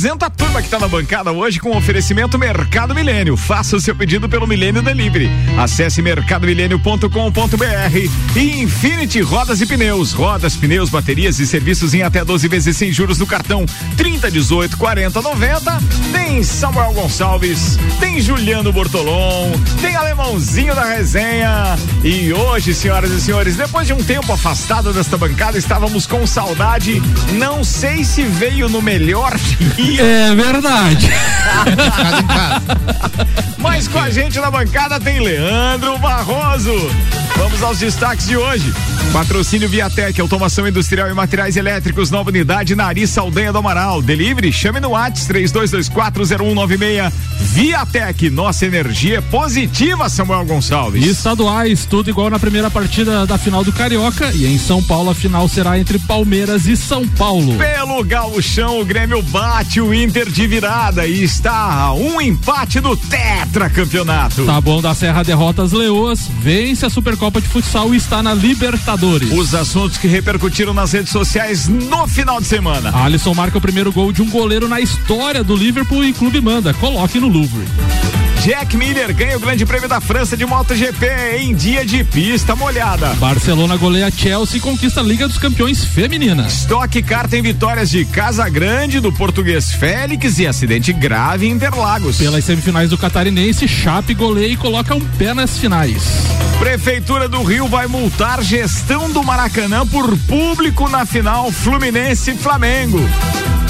Apresenta está na bancada hoje com oferecimento Mercado Milênio. Faça o seu pedido pelo Milênio Delivery. Acesse mercadomilênio.com.br e Infinity Rodas e Pneus. Rodas, pneus, baterias e serviços em até 12 vezes sem juros no cartão 30, 18, 40, 90. Tem Samuel Gonçalves, tem Juliano Bortolom, tem Alemãozinho da resenha. E hoje, senhoras e senhores, depois de um tempo afastado desta bancada, estávamos com saudade. Não sei se veio no melhor dia. É verdade. Mas com a gente na bancada tem Leandro Barroso. Vamos aos destaques de hoje. Patrocínio Viatec, automação industrial e materiais elétricos, nova unidade na Ari Saldanha do Amaral. Delivery, chame no WhatsApp 32240196. Viatec, nossa energia é positiva, Samuel Gonçalves. E estaduais, tudo igual na primeira partida da final do Carioca. E em São Paulo, a final será entre Palmeiras e São Paulo. Pelo gauchão, o Grêmio bate o Inter de virada e está a um empate do tetracampeonato. Tá bom da Serra derrota as Leoas, vence a Supercopa de Futsal e está na Libertadores. Os assuntos que repercutiram nas redes sociais no final de semana. Alisson marca o primeiro gol de um goleiro na história do Liverpool e Clube Manda. Coloque no Louvre. Jack Miller ganha o Grande Prêmio da França de MotoGP em dia de pista molhada. Barcelona goleia Chelsea e conquista a Liga dos Campeões Feminina. Stock Car tem vitórias de Casa Grande, do português Félix e acidente grave em Interlagos. Pelas semifinais do Catarinense, Chape goleia e coloca um pé nas finais. Prefeitura do Rio vai multar gestão do Maracanã por público na final Fluminense Flamengo.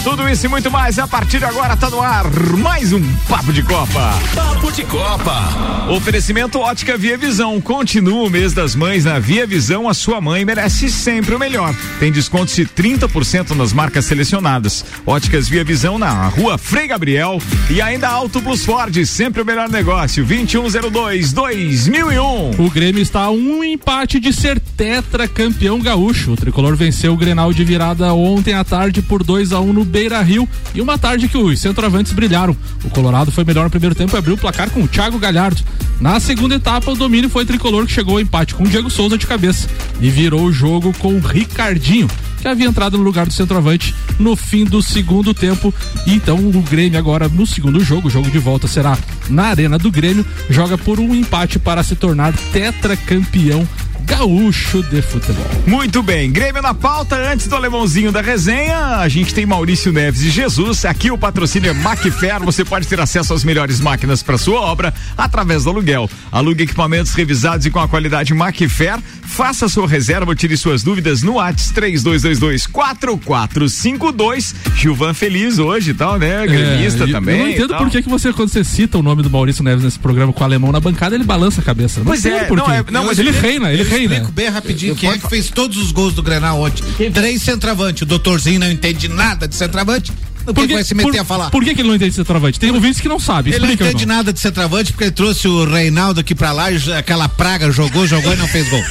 Tudo isso e muito mais a partir de agora tá no ar mais um Papo de Copa. Papo de Copa. Oferecimento Ótica Via Visão. Continua o mês das mães na Via Visão. A sua mãe merece sempre o melhor. Tem descontos de 30% nas marcas selecionadas. Óticas Via Visão na rua Frei Gabriel e ainda Auto Plus Ford. Sempre o melhor negócio. 2102 2001. O Grêmio está a um empate de ser tetra campeão gaúcho. O tricolor venceu o Grenal de virada ontem à tarde por 2 a 1 um no Beira Rio e uma tarde que os centroavantes brilharam. O Colorado foi melhor no primeiro tempo e abriu o placar com o Thiago Galhardo. Na segunda etapa, o domínio foi tricolor que chegou ao empate com o Diego Souza de cabeça e virou o jogo com o Ricardinho, que havia entrado no lugar do centroavante no fim do segundo tempo. Então o Grêmio agora no segundo jogo, o jogo de volta será na Arena do Grêmio, joga por um empate para se tornar tetracampeão gaúcho de futebol. Muito bem, Grêmio na pauta, antes do alemãozinho da resenha, a gente tem Maurício Neves e Jesus, aqui o patrocínio é Macfer, você pode ter acesso às melhores máquinas para sua obra através do aluguel. Alugue equipamentos revisados e com a qualidade Macfer, faça sua reserva, tire suas dúvidas no WhatsApp 3222 4452. Gilvan feliz hoje e tal, né? Gremista é, também. Eu não entendo por que, que você, quando você cita o nome do Maurício Neves nesse programa com o alemão na bancada, ele balança a cabeça. Não pois é, por não, é, não, mas ele ele- reina, ele Eu reina. explico bem rapidinho quem é que fez todos os gols do Grenal ontem. Três centroavante. O doutorzinho não entende nada de centroavante. Por que, que vai se meter por, a falar? Por que, que ele não entende centroavante? Tem ouvintes que não sabem. Ele não entende nada de centroavante porque ele trouxe o Reinaldo aqui pra lá e aquela praga jogou, jogou e não fez gol.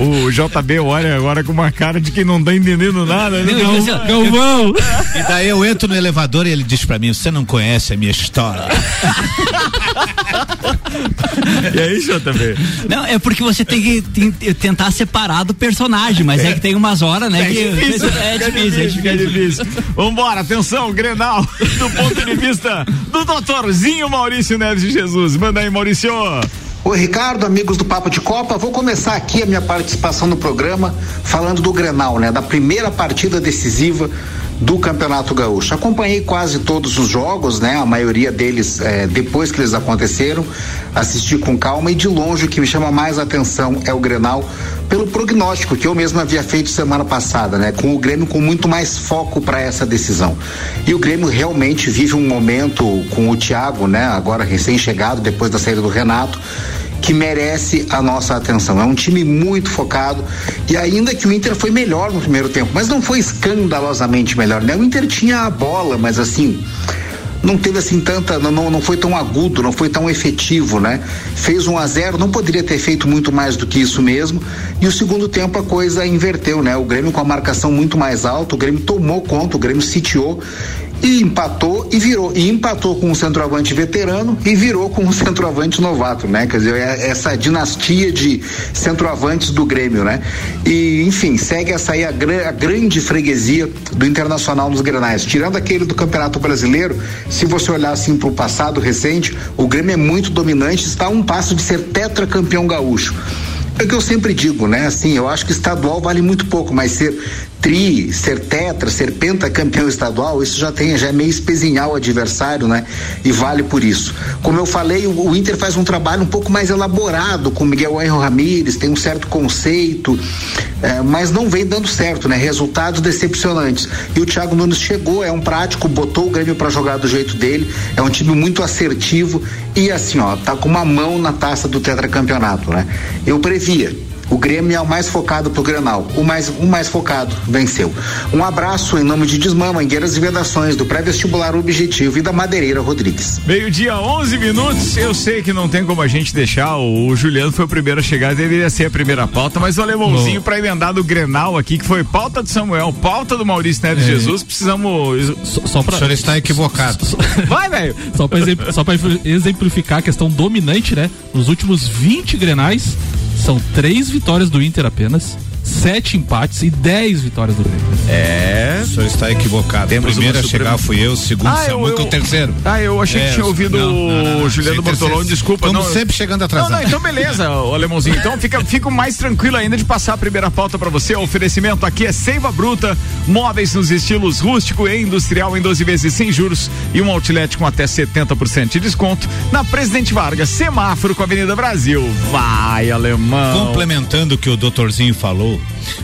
O JB olha agora com uma cara de quem não tá entendendo nada, né? Assim, Galvão! E daí eu entro no elevador e ele diz pra mim: Você não conhece a minha história. E aí, JB? Não, é porque você tem que tentar separar do personagem, mas é, que tem umas horas, né? que, é difícil, é difícil. fica difícil. Vambora, atenção, Grenal, do ponto de vista do doutorzinho Maurício Neves de Jesus. Manda aí, Maurício. Oi, Ricardo, amigos do Papo de Copa. Vou começar aqui a minha participação no programa falando do Grenal, né? Da primeira partida decisiva do Campeonato Gaúcho. Acompanhei quase todos os jogos, né? A maioria deles eh, depois que eles aconteceram, assisti com calma e de longe o que me chama mais atenção é o Grenal pelo prognóstico que eu mesmo havia feito semana passada, né? Com o Grêmio com muito mais foco para essa decisão. E o Grêmio realmente vive um momento com o Thiago, né? Agora recém-chegado depois da saída do Renato que merece a nossa atenção. É um time muito focado e ainda que o Inter foi melhor no primeiro tempo, mas não foi escandalosamente melhor, né? O Inter tinha a bola, mas assim, não teve assim tanta, não, não, foi tão agudo, não foi tão efetivo, né? Fez 1 a 0 não poderia ter feito muito mais do que isso mesmo. E o segundo tempo a coisa inverteu, né? O Grêmio com a marcação muito mais alta, o Grêmio tomou conta, o Grêmio sitiou e empatou e virou. E empatou com um centroavante veterano e virou com um centroavante novato, né? Quer dizer, é essa dinastia de centroavantes do Grêmio, né? E, enfim, segue essa aí a, a grande freguesia do Internacional nos Grenais. Tirando aquele do Campeonato Brasileiro, se você olhar assim para o passado recente, o Grêmio é muito dominante, está a um passo de ser tetracampeão gaúcho. É o que eu sempre digo, né? Assim, eu acho que estadual vale muito pouco, mas ser tri, ser tetra, ser pentacampeão estadual, isso já tem, já é meio espezinhar o adversário, né? E vale por isso. Como eu falei, o, o Inter faz um trabalho um pouco mais elaborado com Miguel Angel Ramírez, tem um certo conceito, é, mas não vem dando certo, né? Resultados decepcionantes. E o Thiago Nunes chegou, é um prático, botou o Grêmio para jogar do jeito dele, é um time muito assertivo e assim, ó, tá com uma mão na taça do tetracampeonato, né? Eu previa o Grêmio é o mais focado pro Grenal. O mais, o mais focado venceu. Um abraço em nome de Desmã, Mangueiras e Vedações, do pré-vestibular Objetivo e da Madeireira Rodrigues. Meio-dia, 11 minutos. Eu sei que não tem como a gente deixar. O, o Juliano foi o primeiro a chegar, deveria ser a primeira pauta, mas o alemãozinho para emendar do Grenal aqui, que foi pauta do Samuel, pauta do Maurício Neto é. Jesus, precisamos. Só, só pra... O senhor está equivocado. Vai, velho! Só para exemplificar a questão dominante, né? Nos últimos 20 Grenais, são três vitórias do Inter apenas sete empates e dez vitórias do Grêmio. É. O senhor está equivocado. Temos o primeiro a chegar fui eu, o segundo ah, é o terceiro. Ah, eu achei é, que tinha ouvido não, não, não, o Juliano Bortolão, desculpa. Estamos sempre chegando atrasado. Não, não, então beleza, o alemãozinho. Então fica, fico mais tranquilo ainda de passar a primeira pauta para você. O oferecimento aqui é Seiva Bruta, móveis nos estilos rústico e industrial em 12 vezes sem juros e um outlet com até 70% de desconto na Presidente Vargas, semáforo com a Avenida Brasil. Vai, alemão. Complementando o que o doutorzinho falou,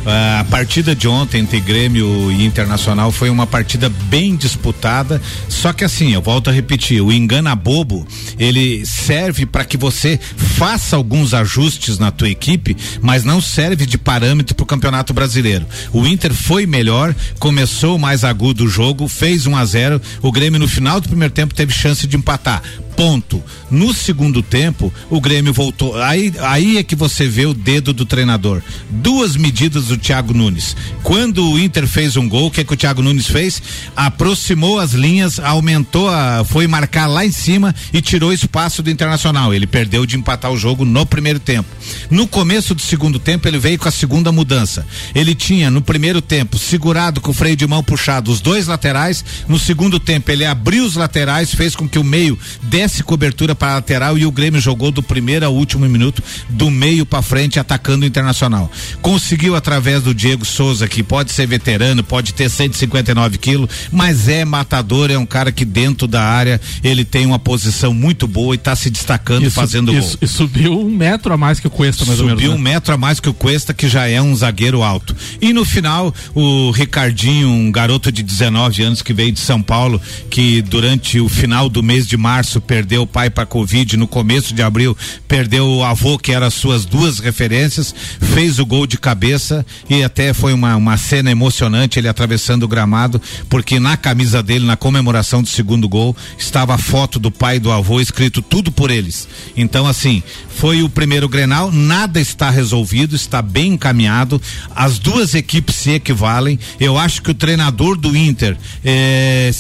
a partida de ontem entre Grêmio e Internacional foi uma partida bem disputada, só que assim, eu volto a repetir, o engana bobo, ele serve para que você faça alguns ajustes na tua equipe, mas não serve de parâmetro para o Campeonato Brasileiro. O Inter foi melhor, começou mais agudo o jogo, fez 1 um a 0, o Grêmio no final do primeiro tempo teve chance de empatar ponto. No segundo tempo, o Grêmio voltou. Aí, aí é que você vê o dedo do treinador. Duas medidas do Thiago Nunes. Quando o Inter fez um gol, o que, é que o Thiago Nunes fez? Aproximou as linhas, aumentou a. foi marcar lá em cima e tirou espaço do Internacional. Ele perdeu de empatar o jogo no primeiro tempo. No começo do segundo tempo, ele veio com a segunda mudança. Ele tinha, no primeiro tempo, segurado com o freio de mão puxado os dois laterais. No segundo tempo, ele abriu os laterais, fez com que o meio desse desse cobertura para lateral e o Grêmio jogou do primeiro ao último minuto, do meio para frente, atacando o Internacional. Conseguiu através do Diego Souza, que pode ser veterano, pode ter 159 quilos, mas é matador, é um cara que dentro da área ele tem uma posição muito boa e está se destacando isso, fazendo isso, gol. E subiu um metro a mais que o Cuesta, mais subiu ou menos. Subiu né? um metro a mais que o Cuesta, que já é um zagueiro alto. E no final, o Ricardinho, um garoto de 19 anos que veio de São Paulo, que durante o final do mês de março perdeu o pai para Covid no começo de abril, perdeu o avô, que eram as suas duas referências, fez o gol de cabeça e até foi uma, uma cena emocionante ele atravessando o gramado, porque na camisa dele, na comemoração do segundo gol, estava a foto do pai e do avô escrito tudo por eles. Então, assim, foi o primeiro Grenal, nada está resolvido, está bem encaminhado, as duas equipes se equivalem. Eu acho que o treinador do Inter eh,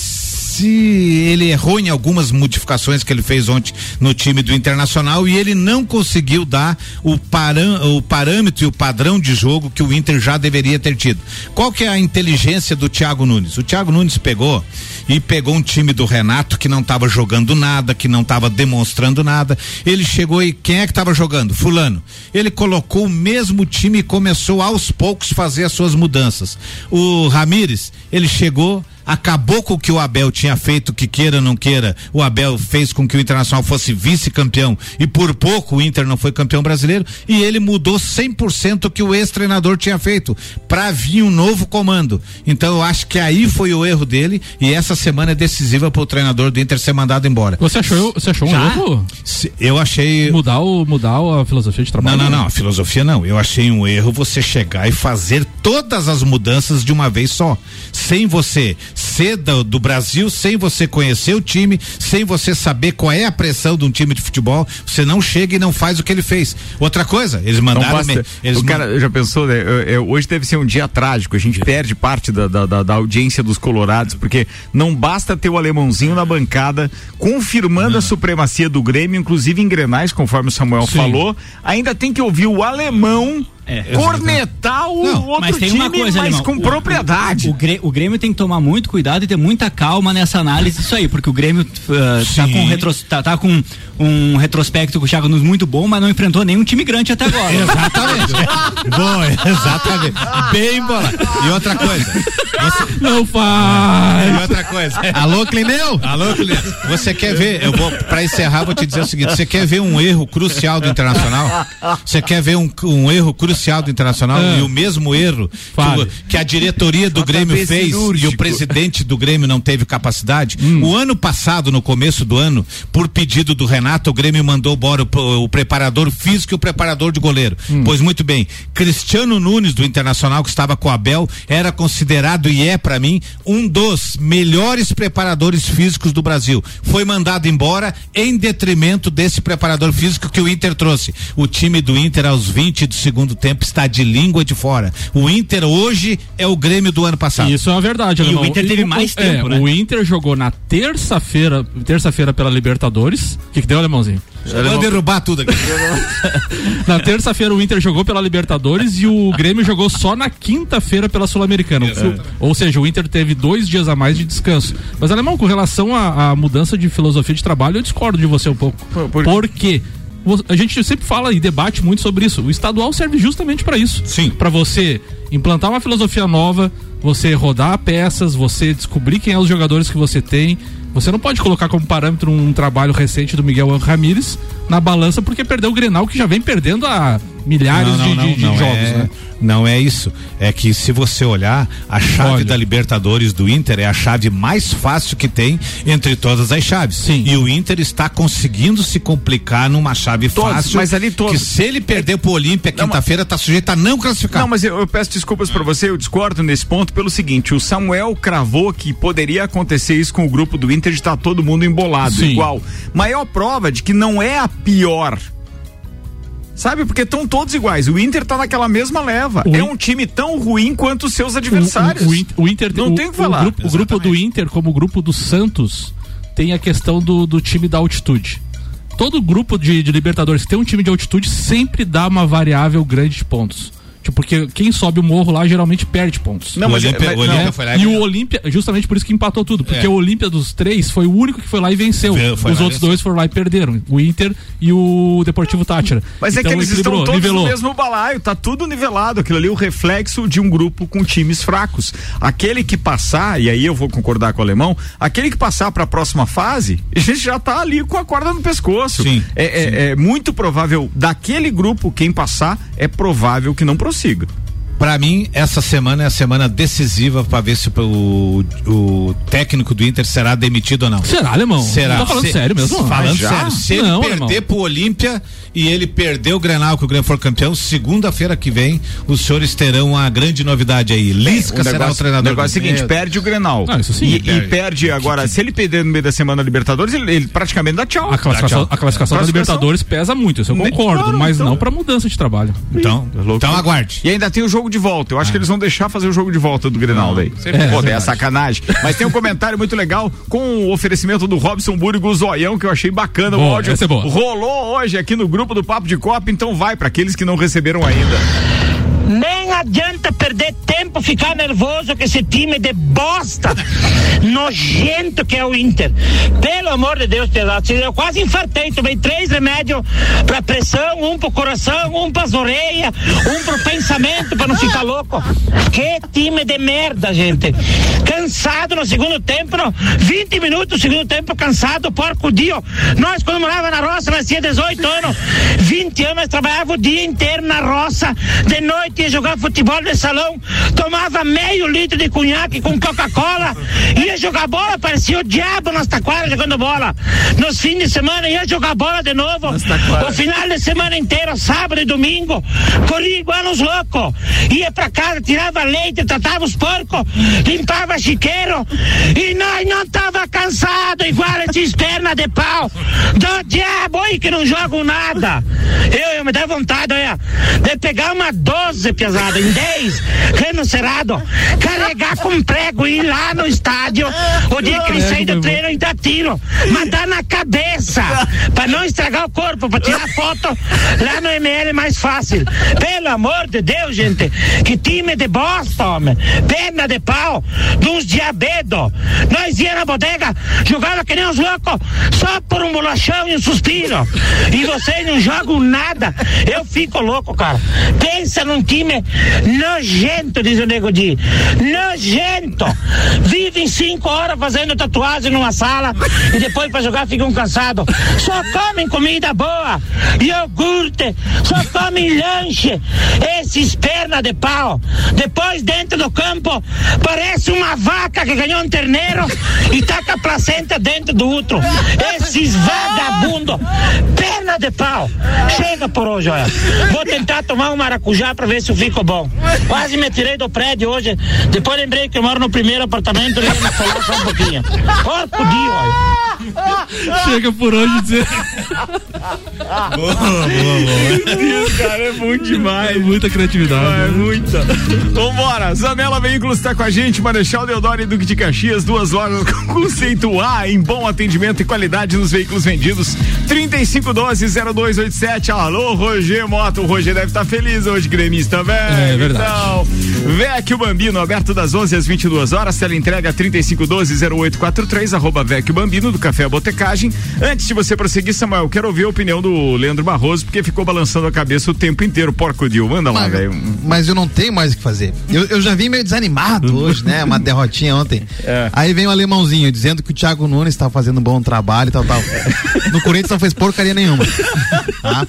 se ele errou em algumas modificações que ele fez ontem no time do Internacional e ele não conseguiu dar o, parã, o parâmetro e o padrão de jogo que o Inter já deveria ter tido. Qual que é a inteligência do Thiago Nunes? O Thiago Nunes pegou e pegou um time do Renato que não estava jogando nada, que não estava demonstrando nada. Ele chegou e quem é que estava jogando? Fulano. Ele colocou o mesmo time e começou aos poucos fazer as suas mudanças. O Ramires, ele chegou acabou com o que o Abel tinha feito, que queira ou não queira, o Abel fez com que o Internacional fosse vice-campeão e por pouco o Inter não foi campeão brasileiro e ele mudou 100% o que o ex-treinador tinha feito para vir um novo comando. Então eu acho que aí foi o erro dele e essa semana é decisiva para o treinador do Inter ser mandado embora. Você achou, você achou um erro? Eu achei mudar o mudar a filosofia de trabalho. Não, não, não, a filosofia não. Eu achei um erro você chegar e fazer todas as mudanças de uma vez só, sem você ser do, Brasil, sem você conhecer o time, sem você saber qual é a pressão de um time de futebol, você não chega e não faz o que ele fez. Outra coisa, eles mandaram. Me, eles o cara já pensou, né? Eu, eu, hoje deve ser um dia trágico. A gente perde parte da, da, da, da audiência dos colorados, porque não basta ter o alemãozinho na bancada confirmando não. a supremacia do Grêmio, inclusive em Grenais, conforme o Samuel Sim. falou, ainda tem que ouvir o alemão é, cornetar o não, outro mas tem time, uma coisa, mas irmão, com o, propriedade. O, o, o, Grêmio tem que tomar muito cuidado e ter muita calma nessa análise disso aí, porque o Grêmio uh, tá, com retro, tá, tá, com um retrospecto com o Thiago Nunes muito bom, mas não enfrentou nenhum time grande até agora. exatamente. bom, exatamente. Bem bola. E outra coisa. Você... Não faz. E outra coisa. Alô, Clineu? Alô, Clineu. Você quer ver, eu vou, pra encerrar, vou te dizer o seguinte, você quer ver um erro crucial do Internacional? Você quer ver um, um erro crucial crucial do Internacional ah. e o mesmo erro que, o, que, a diretoria do Grêmio fez cirúrgico. e o presidente do Grêmio não teve capacidade. Hum. O ano passado, no começo do ano, por pedido do Renato, o Grêmio mandou embora o, o preparador físico e o preparador de goleiro. Hum. Pois muito bem, Cristiano Nunes do Internacional que estava com o Abel era considerado e é para mim um dos melhores preparadores físicos do Brasil. Foi mandado embora em detrimento desse preparador físico que o Inter trouxe. O time do Inter aos 20 do segundo tempo tempo está de língua de fora. O Inter hoje é o Grêmio do ano passado. Isso é uma verdade, E o Inter teve mais é, tempo, né? O Inter jogou na terça-feira, terça-feira pela Libertadores. O que, que deu, alemãozinho? Vou derrubar tudo aqui. na terça-feira o Inter jogou pela Libertadores e o Grêmio jogou só na quinta-feira pela Sul-Americana. Ou seja, o Inter teve dois dias a mais de descanso. Mas, Alemão, com relação à mudança de filosofia de trabalho, eu discordo de você um pouco. Por, por... Porque a gente sempre fala e debate muito sobre isso. O estadual serve justamente para isso. Sim. Para você implantar uma filosofia nova, você rodar peças, você descobrir quem é os jogadores que você tem. Você não pode colocar como parâmetro um trabalho recente do Miguel Ramírez na balança porque perdeu o Grenal que já vem perdendo há milhares não, não, de, não, de, de jogos, é, né? Não é isso. É que se você olhar, a chave Olha. da Libertadores do Inter é a chave mais fácil que tem entre todas as chaves. Sim. E o Inter está conseguindo se complicar numa chave todos, fácil. Mas ali todos. Que se ele perder pro Olímpia quinta-feira, tá sujeito a não classificar. Não, mas eu, eu peço desculpas para você, eu discordo nesse ponto pelo seguinte: o Samuel cravou que poderia acontecer isso com o grupo do Inter de estar tá todo mundo embolado, Sim. igual. Maior prova de que não é a pior Sabe? Porque estão todos iguais. O Inter tá naquela mesma leva. O é um time tão ruim quanto os seus adversários. O, o, o Inter não tem o que falar. Grupo, o grupo do Inter, como o grupo do Santos, tem a questão do, do time da altitude. Todo grupo de, de Libertadores que tem um time de altitude sempre dá uma variável grande de pontos. Tipo, porque quem sobe o morro lá geralmente perde pontos. Não, mas, o Olímpia, mas, Olímpia foi lá e, e o Olímpia, justamente por isso que empatou tudo. Porque é. o Olímpia dos três foi o único que foi lá e venceu. Foi, Os outros dois foram lá e perderam. O Inter e o Deportivo Tátira. Mas então, é que então, eles estão todos nivelou. no mesmo balaio, tá tudo nivelado. Aquilo ali é o reflexo de um grupo com times fracos. Aquele que passar, e aí eu vou concordar com o alemão, aquele que passar para a próxima fase, a gente já tá ali com a corda no pescoço. Sim, é, é sim. é, é muito provável, daquele grupo, quem passar, é provável que não prossiga. Para mim, essa semana é a semana decisiva para ver se o, o técnico do Inter será demitido ou não. Será, alemão? Será. Tá falando se, sério mesmo? Falando sério. Se não, ele perder alemão. pro Olímpia e ele perder o Grenal que o Grêmio for campeão, segunda-feira que vem, os senhores terão uma grande novidade aí. Lisca será negócio, o treinador. O negócio é o seguinte, perde o Grenal. Não, isso sim. E perde, e perde agora, se ele perder no meio da semana a Libertadores, ele, ele praticamente dá tchau. A classificação, tchau. A classificação da Libertadores pesa muito, isso eu concordo, claro, mas então, não para mudança de trabalho. Então, então aguarde. E ainda tem o jogo de volta. Eu acho que eles vão deixar fazer o jogo de volta do Grenal daí. É, Pô, é sacanagem. Mas tem um comentário muito legal com o oferecimento do Robson Búrigo Zoião, que eu achei bacana. Boa, o áudio é rolou hoje aqui no grupo do Papo de Copa, então vai para aqueles que não receberam ainda. Nem adianta perder tempo, ficar nervoso com esse time de bosta nojento que é o Inter. Pelo amor de Deus, Pedro, eu quase infartei, tomei três remédios pra pressão, um pro coração, um pras orelhas, um pro pensamento pra não ficar louco. Que time de merda, gente. Cansado no segundo tempo, no 20 minutos no segundo tempo, cansado, porco dia. Nós, quando morava na roça, nós tinha 18 anos, 20 20 anos, nós trabalhava o dia inteiro na roça, de noite ia jogar futebol de salão, tomava meio litro de cunhaque com Coca-Cola, ia jogar bola, parecia o diabo nas taquaras jogando bola. Nos fins de semana ia jogar bola de novo. O final de semana inteiro, sábado e domingo, corria igual os loucos. Ia pra casa, tirava leite, tratava os porcos, limpava chiqueiro. E nós não tava cansado igual esses pernas de pau do diabo aí que não jogam nada. Eu, eu me dá vontade, olha, de pegar uma 12 pesada em 10, renocerado, carregar com prego e ir lá no estádio, o dia que ele sair do treino e dar tiro, mandar na cabeça, pra não estragar o corpo, pra tirar foto lá no ML é mais fácil. Pelo amor de Deus, gente, que time de bosta, homem, perna de pau, de uns diabedos. Nós ia na bodega, jogava que nem uns loucos, só por um bolachão e um suspiro. E vocês não jogam nada. Eu fico louco, cara. Pensa num time nojento, diz o Nego Di. Nojento. Vivem cinco horas fazendo tatuagem numa sala e depois pra jogar ficam cansados. Só comem comida boa, iogurte, só comem lanche. Esses perna de pau. Depois dentro do campo parece uma vaca que ganhou um terneiro e com a placenta dentro do outro. Esses vagabundos, perna de pau. Chega por hoje, olha. Vou tentar tomar um maracujá pra ver se eu fico bom. Quase me tirei do prédio hoje. Depois lembrei que eu moro no primeiro apartamento e ia me falar só um pouquinho. Porco dia, olha. Chega por hoje dizer. Boa, boa, boa. Deus, cara, é muito demais. Muita criatividade. É né? muita. Vambora, Zanela Veículos está com a gente, Marechal Deodoro e Duque de Caxias, duas lojas com conceito A em bom atendimento e qualidade nos veículos vendidos. 3512-0287. Alô, Roger Moto. O Roger deve estar feliz hoje, gremista, velho. É verdade. Então, Vecchio Bambino, aberto das 11 às 22 horas. Tela entrega 3512-0843, arroba Vecchio Bambino, do Café Botecagem. Antes de você prosseguir, Samuel, quero ouvir a opinião do Leandro Barroso, porque ficou balançando a cabeça o tempo inteiro. Porco Dio, manda lá, Mas, velho. mas eu não tenho mais o que fazer. Eu, eu já vim meio desanimado hoje, né? Uma derrotinha ontem. É. Aí vem o alemãozinho dizendo que o Thiago Nunes tá fazendo um bom trabalho e tal, tal. No Corinthians não fez porcaria nenhuma. Tá?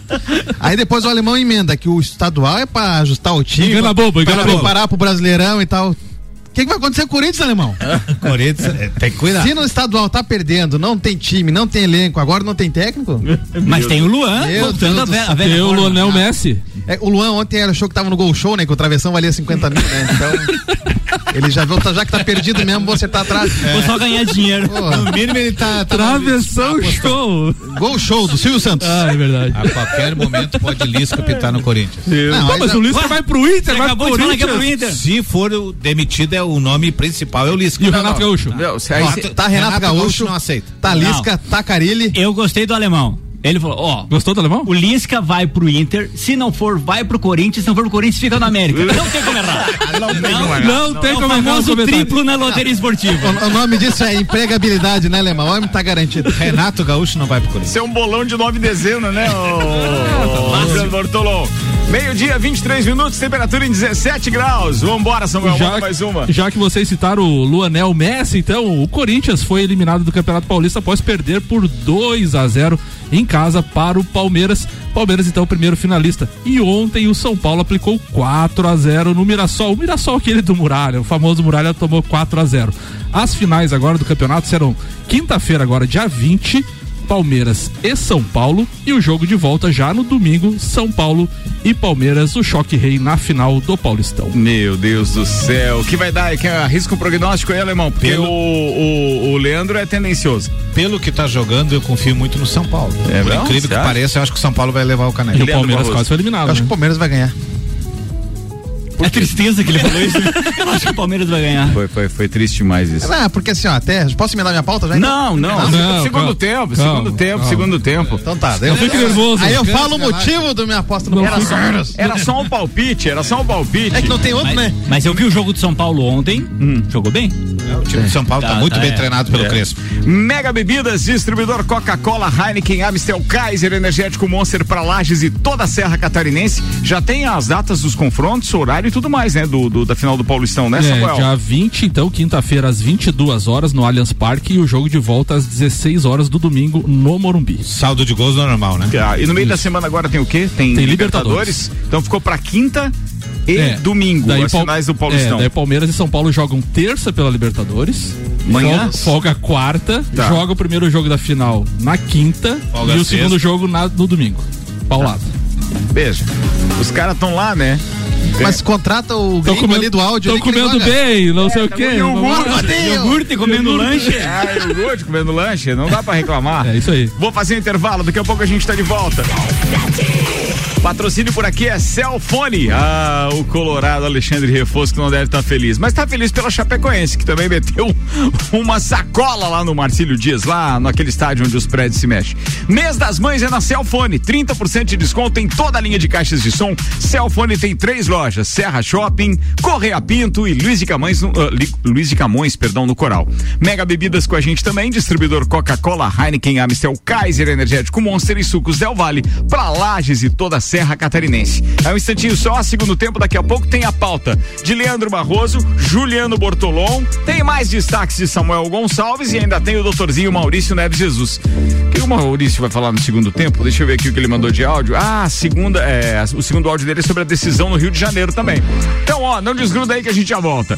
Aí depois o alemão emenda que o estadual é pra ajustar o time. Engana pra- bobo, engana bobo. preparar pro Brasileirão e tal. O que, que vai acontecer com o Corinthians, alemão? Corinthians, é, tem que cuidar. Se no estadual tá perdendo, não tem time, não tem elenco, agora não tem técnico? Mas tem o Luan Meu voltando Deus a velha, Tem o forma. Lonel Messi. É, o Luan ontem achou que tava no gol show, né? Que o travessão valia 50 mil, né? Então. Ele já viu, tá- já que tá perdido mesmo, vou acertar atrás. Vou só ganhar dinheiro. Pô, No mínimo ele tá. tá Travessão show. gol show do Silvio Santos. Ah, é verdade. A qualquer momento pode Lisca pintar no Corinthians. Não, Pô, mas o Lisca vai pro Inter, Você vai pro acabou de falar que é pro Corinthians. Inter. Se for o demitido, é o nome principal, é o Lisca. E o Renato Gaúcho? Tá Renato, Gaúcho, não aceita. tá Lisca, tá Carilli. Eu gostei do alemão. Ele falou, ó, Gostou do alemão? o Lisca vai pro Inter, se não for, vai pro Corinthians, se não for pro Corinthians, fica no América. Não tem como errar. não tem como errar. Não tem É como errar o famoso triplo na loteria esportiva. O, o nome disso é empregabilidade, né, Lemão? O homem tá garantido. Renato Gaúcho não vai pro Corinthians. Isso é um bolão de nove dezenas, né, ô Leandro Bortolom? Meio-dia, 23 minutos, temperatura em 17 graus. Vambora, Samuel, manda mais uma. já que vocês citaram o Luanel Messi, então o Corinthians foi eliminado do Campeonato Paulista após perder por 2 a 0 em casa para o Palmeiras. Palmeiras então o primeiro finalista. E ontem o São Paulo aplicou 4 a 0 no Mirassol. O Mirassol aquele do Muralha, o famoso Muralha tomou 4 a 0. As finais agora do campeonato serão quinta-feira agora dia 20 Palmeiras e São Paulo e o jogo de volta já no domingo, São Paulo e Palmeiras, o choque rei na final do Paulistão. Meu Deus do céu. O que vai dar? Que arrisca o prognóstico aí, alemão? Porque Pelo- o, o, o Leandro é tendencioso. Pelo que tá jogando, eu confio muito no São Paulo. É Por incrível Você que acha? pareça, eu acho que o São Paulo vai levar o E caneco. o Leandro Palmeiras Barroso. quase foi eliminado. Eu acho que né? o Palmeiras vai ganhar. É tristeza que ele falou isso. Eu acho que o Palmeiras vai ganhar. Foi, foi, foi triste demais isso. Ah, porque assim, ó, até. Posso emendar minha pauta já? Não, não. Não, segundo calma, tempo, calma, segundo tempo, calma. segundo tempo. Então tá. daí eu- fique nervoso. Aí eu falo o motivo da minha aposta no Era só, Palmeiras. era só um palpite, era só um palpite. É que não tem outro, Mas, né? mas eu vi o jogo do São Paulo ontem. Jogou bem? O time de São Paulo tá, Tá, muito tá, bem é. treinado pelo Crespo. Mega Bebidas, distribuidor Coca-Cola, Heineken, Amstel, Kaiser, Energético Monster para Lages e toda a Serra Catarinense. Já tem as datas dos confrontos, horário e tudo mais, né? Do, do- da final do Paulistão, né, É, Samuel? dia 20, então, quinta-feira, às 22 horas, no Allianz Parque, e o jogo de volta às 16 horas do domingo, no Morumbi. Saldo de gols normal, né? Ah, e no meio da semana agora tem o quê? Tem, Tem Libertadores. Então ficou pra quinta e É, domingo, daí as finais do É, Paulistão. daí Palmeiras e São Paulo jogam terça pela Libertadores. Manhã? Folga, quarta, Tá. joga o primeiro jogo da final na quinta Folga e o sexta. segundo jogo na- no domingo. Paulado. Veja, os caras estão lá, né? Mas contrata o Tô gringo ali do áudio. tô comendo bem, não sei o quê. iogurte. Iogurte comendo lanche. Ah, iogurte comendo lanche, não dá pra reclamar. É isso aí. Vou fazer um intervalo, daqui a pouco a gente tá de volta. Patrocínio por aqui é Celfone. Ah, o Colorado Alexandre Refosco não deve estar feliz, mas tá feliz pela Chapecoense, que também meteu uma sacola lá no Marcílio Dias, lá naquele estádio onde os prédios se mexem. Mês das Mães é na Celfone, 30% de desconto em toda a linha de caixas de som. Celfone tem três lojas: Serra Shopping, Correia Pinto e Luiz de Camões, no, Li- Luiz de Camões, perdão, no Coral. Mega Bebidas com a gente também, distribuidor Coca-Cola, Heineken, Amstel, Kaiser Energético Monster e Sucos Del Vale, pra Lages e toda a Serra Catarinense. É um instantinho só, segundo tempo, daqui a pouco tem a pauta de Leandro Barroso, Juliano Bortolom, tem mais destaques de Samuel Gonçalves e ainda tem o doutorzinho Maurício Neves Jesus. O que o Maurício vai falar no segundo tempo? Deixa eu ver aqui o que ele mandou de áudio. Ah, segunda, é, o segundo áudio dele é sobre a decisão no Rio de Janeiro também. Então, ó, não desgruda aí que a gente já volta.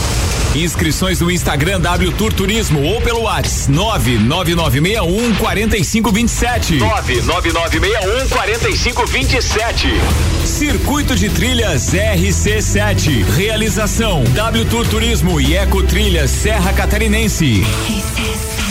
Inscrições no Instagram W Tour Turismo ou pelo WhatsApp 99961 4527. 99961 4527. Circuito de Trilhas RC7. Realização W Tour Turismo e Eco Trilhas Serra Catarinense. RC7.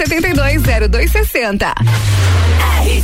991720260. Mês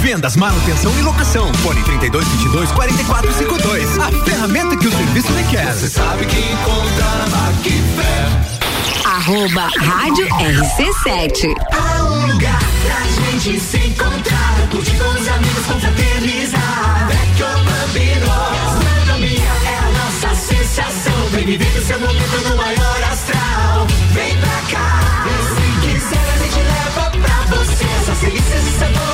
Vendas, manutenção e locação. Fone 32 22 44 52. A ferramenta que o serviço requer. Você sabe que encontra na Macfer. Arroba Rádio RC7. Há um lugar pra gente se encontrar, curtir com os amigos, confraternizar. Vecchio Bambino, gastronomia é a nossa sensação. Vem viver o seu momento no maior astral. Vem pra cá, e se quiser a gente leva pra você essas delícias e sabores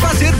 fazer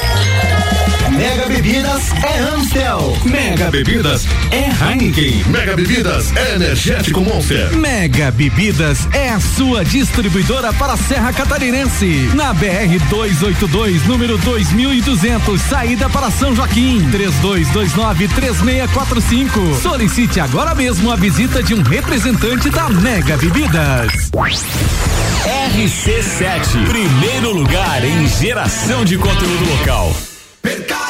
Mega Bebidas é Amstel. Mega Bebidas é Heineken. Mega Bebidas é Energético Monster. Mega Bebidas é a sua distribuidora para a Serra Catarinense. Na BR 282, número 2200, saída para São Joaquim. 32293645. Solicite agora mesmo a visita de um representante da Mega Bebidas. RC7, primeiro lugar em geração de conteúdo local. Mercado.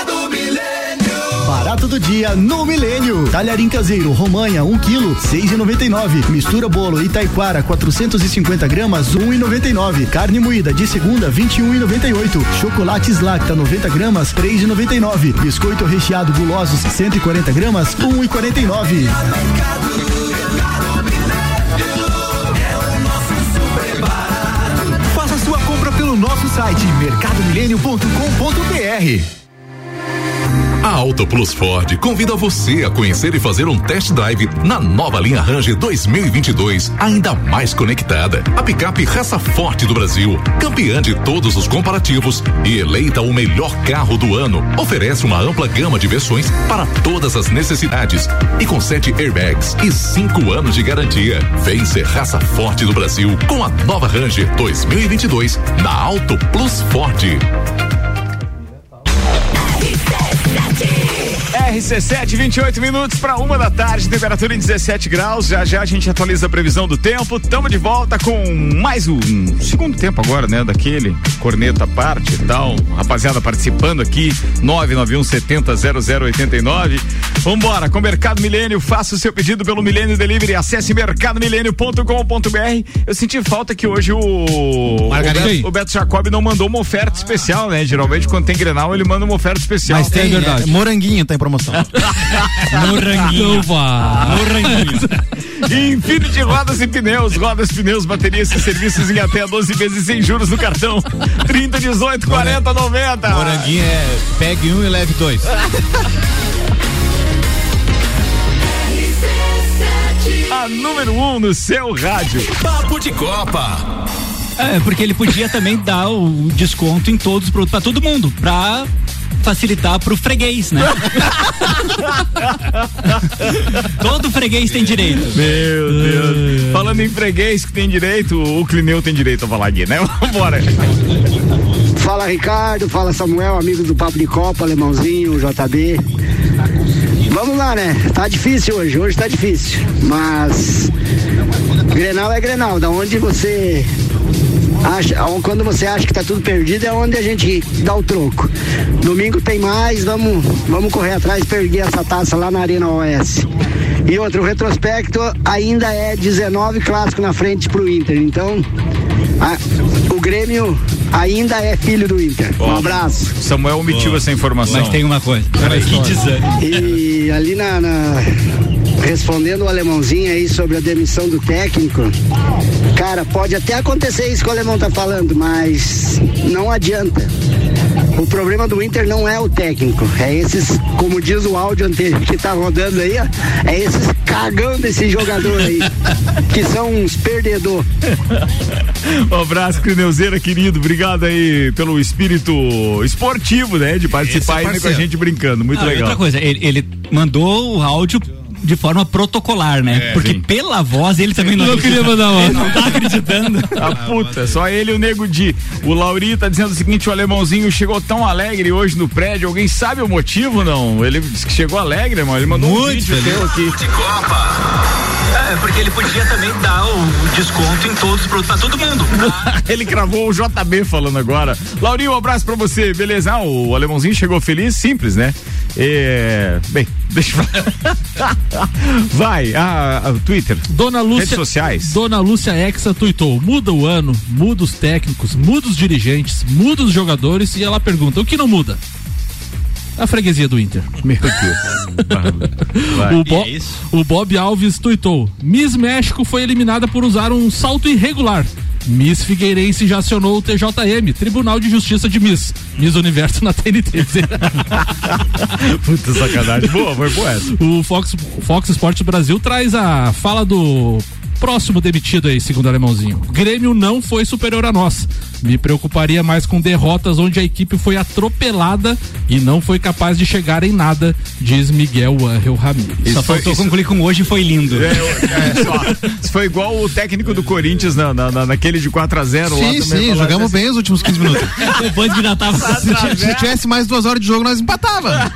Barato do dia no Milênio. Talharim caseiro, romanha, 1 um quilo, seis e noventa e nove. Mistura bolo Itaiquara, 450 gramas, um e noventa e nove. Carne moída de segunda, 21 e noventa e oito. Chocolates Lacta, 90 gramas, três e noventa e nove. Biscoito recheado gulosos, 140 gramas, um e quarenta e nove. Faça sua compra pelo nosso site mercadomilênio.com.br. A Auto Plus Ford convida você a conhecer e fazer um test drive na nova linha Ranger 2022, ainda mais conectada. A picape raça forte do Brasil, campeã de todos os comparativos e eleita o melhor carro do ano, oferece uma ampla gama de versões para todas as necessidades e com sete airbags e cinco anos de garantia. Vem ser raça forte do Brasil com a nova Ranger 2022 na Auto Plus Ford. RC7, 28 minutos para uma da tarde, temperatura em 17 graus. Já já a gente atualiza a previsão do tempo. Tamo de volta com mais um segundo tempo agora, né? Daquele corneta à parte e tal. Rapaziada participando aqui, 991 70 0089. Vambora, com Mercado Milênio, faça o seu pedido pelo Milênio Delivery, acesse mercadomilênio.com.br. Eu senti falta que hoje o Margarida. o Beto, o Beto Jacob não mandou uma oferta especial, né? Geralmente quando tem Grenal ele manda uma oferta especial. Mas tem, é, moranguinho tá em promoção. Moranguinho. Moranguinho. Infinity Rodas e Pneus, rodas, pneus, baterias e serviços em até 12 vezes sem juros no cartão. 30, 18, 40, 90. Moranguinho é pegue um e leve dois. A número um no seu rádio. Papo de Copa. É, porque ele podia também dar o desconto em todos os produtos pra todo mundo, pra facilitar pro freguês, né? Todo freguês tem direito. Meu Deus. Falando em freguês que tem direito, o Clineu tem direito a falar aqui, né? Vambora. Fala Ricardo, fala Samuel, amigo do Papo de Copa, Alemãozinho, JB. Vamos lá, né? Tá difícil hoje, hoje tá difícil. Mas Grenal é Grenal, da onde você acha, quando você acha que tá tudo perdido é onde a gente dá o troco. Domingo tem mais, vamos, vamos correr atrás para erguer essa taça lá na Arena OS. E outro, o retrospecto ainda é 19 clássico na frente pro Inter. Então, a- o Grêmio ainda é filho do Inter. Um abraço. Samuel omitiu essa informação. Mas tem uma coisa. que desânimo. E ali na, na- respondendo o alemãozinho aí sobre a demissão do técnico, cara, pode até acontecer isso que o alemão tá falando, mas não adianta. O problema do Inter não é o técnico, é esses, como diz o áudio anterior que tá rodando aí, ó, é esses cagão desse jogador aí, que são uns perdedor. Um abraço, Clineuzeira, querido. Obrigado aí pelo espírito esportivo, né? De participar Esse é ainda com a gente brincando. Muito e legal. outra coisa, ele, ele mandou o áudio de forma protocolar, né? É, Porque sim. pela voz ele também não, Não queria mandar uma. Ele não tá acreditando. A puta, só ele e o Nego Di. O Lauri tá dizendo o seguinte: o alemãozinho chegou tão alegre hoje no prédio. Alguém sabe o motivo, não? Ele disse que chegou alegre, irmão. Ele mandou um Muito vídeo feliz. teu aqui. É, porque ele podia também dar o desconto em todos os produtos pra todo mundo. ele gravou o JB falando agora. Laurinho, um abraço pra você, beleza? Ah, o alemãozinho chegou feliz, simples, né? É, bem, deixa eu falar. Vai, a, a- Twitter. Dona Lúcia, Redes sociais. Dona Lúcia Exa tuitou: muda o ano, muda os técnicos, muda os dirigentes, muda os jogadores e ela pergunta: o que não muda? A freguesia do Inter. Meu Deus. O, Bo- o Bob Alves tuitou: Miss México foi eliminada por usar um salto irregular. Miss Figueirense já acionou o TJM, Tribunal de Justiça de Miss. Miss Universo na TNT. Puta sacanagem. Boa, foi boa essa. O Fox, Fox Sports Brasil traz a fala do próximo demitido aí, segundo o alemãozinho. Grêmio não foi superior a nós. Me preocuparia mais com derrotas onde a equipe foi atropelada e não foi capaz de chegar em nada, diz Miguel Angel Ramírez. Só faltou concluir com hoje foi lindo. É, é, só. Isso foi igual o técnico do Corinthians na, na- na- naquele de 4x0 lá Sim, também. sim, jogamos assim, bem os últimos 15 minutos. Depois que já tava. se, se tivesse mais duas horas de jogo, nós empatava.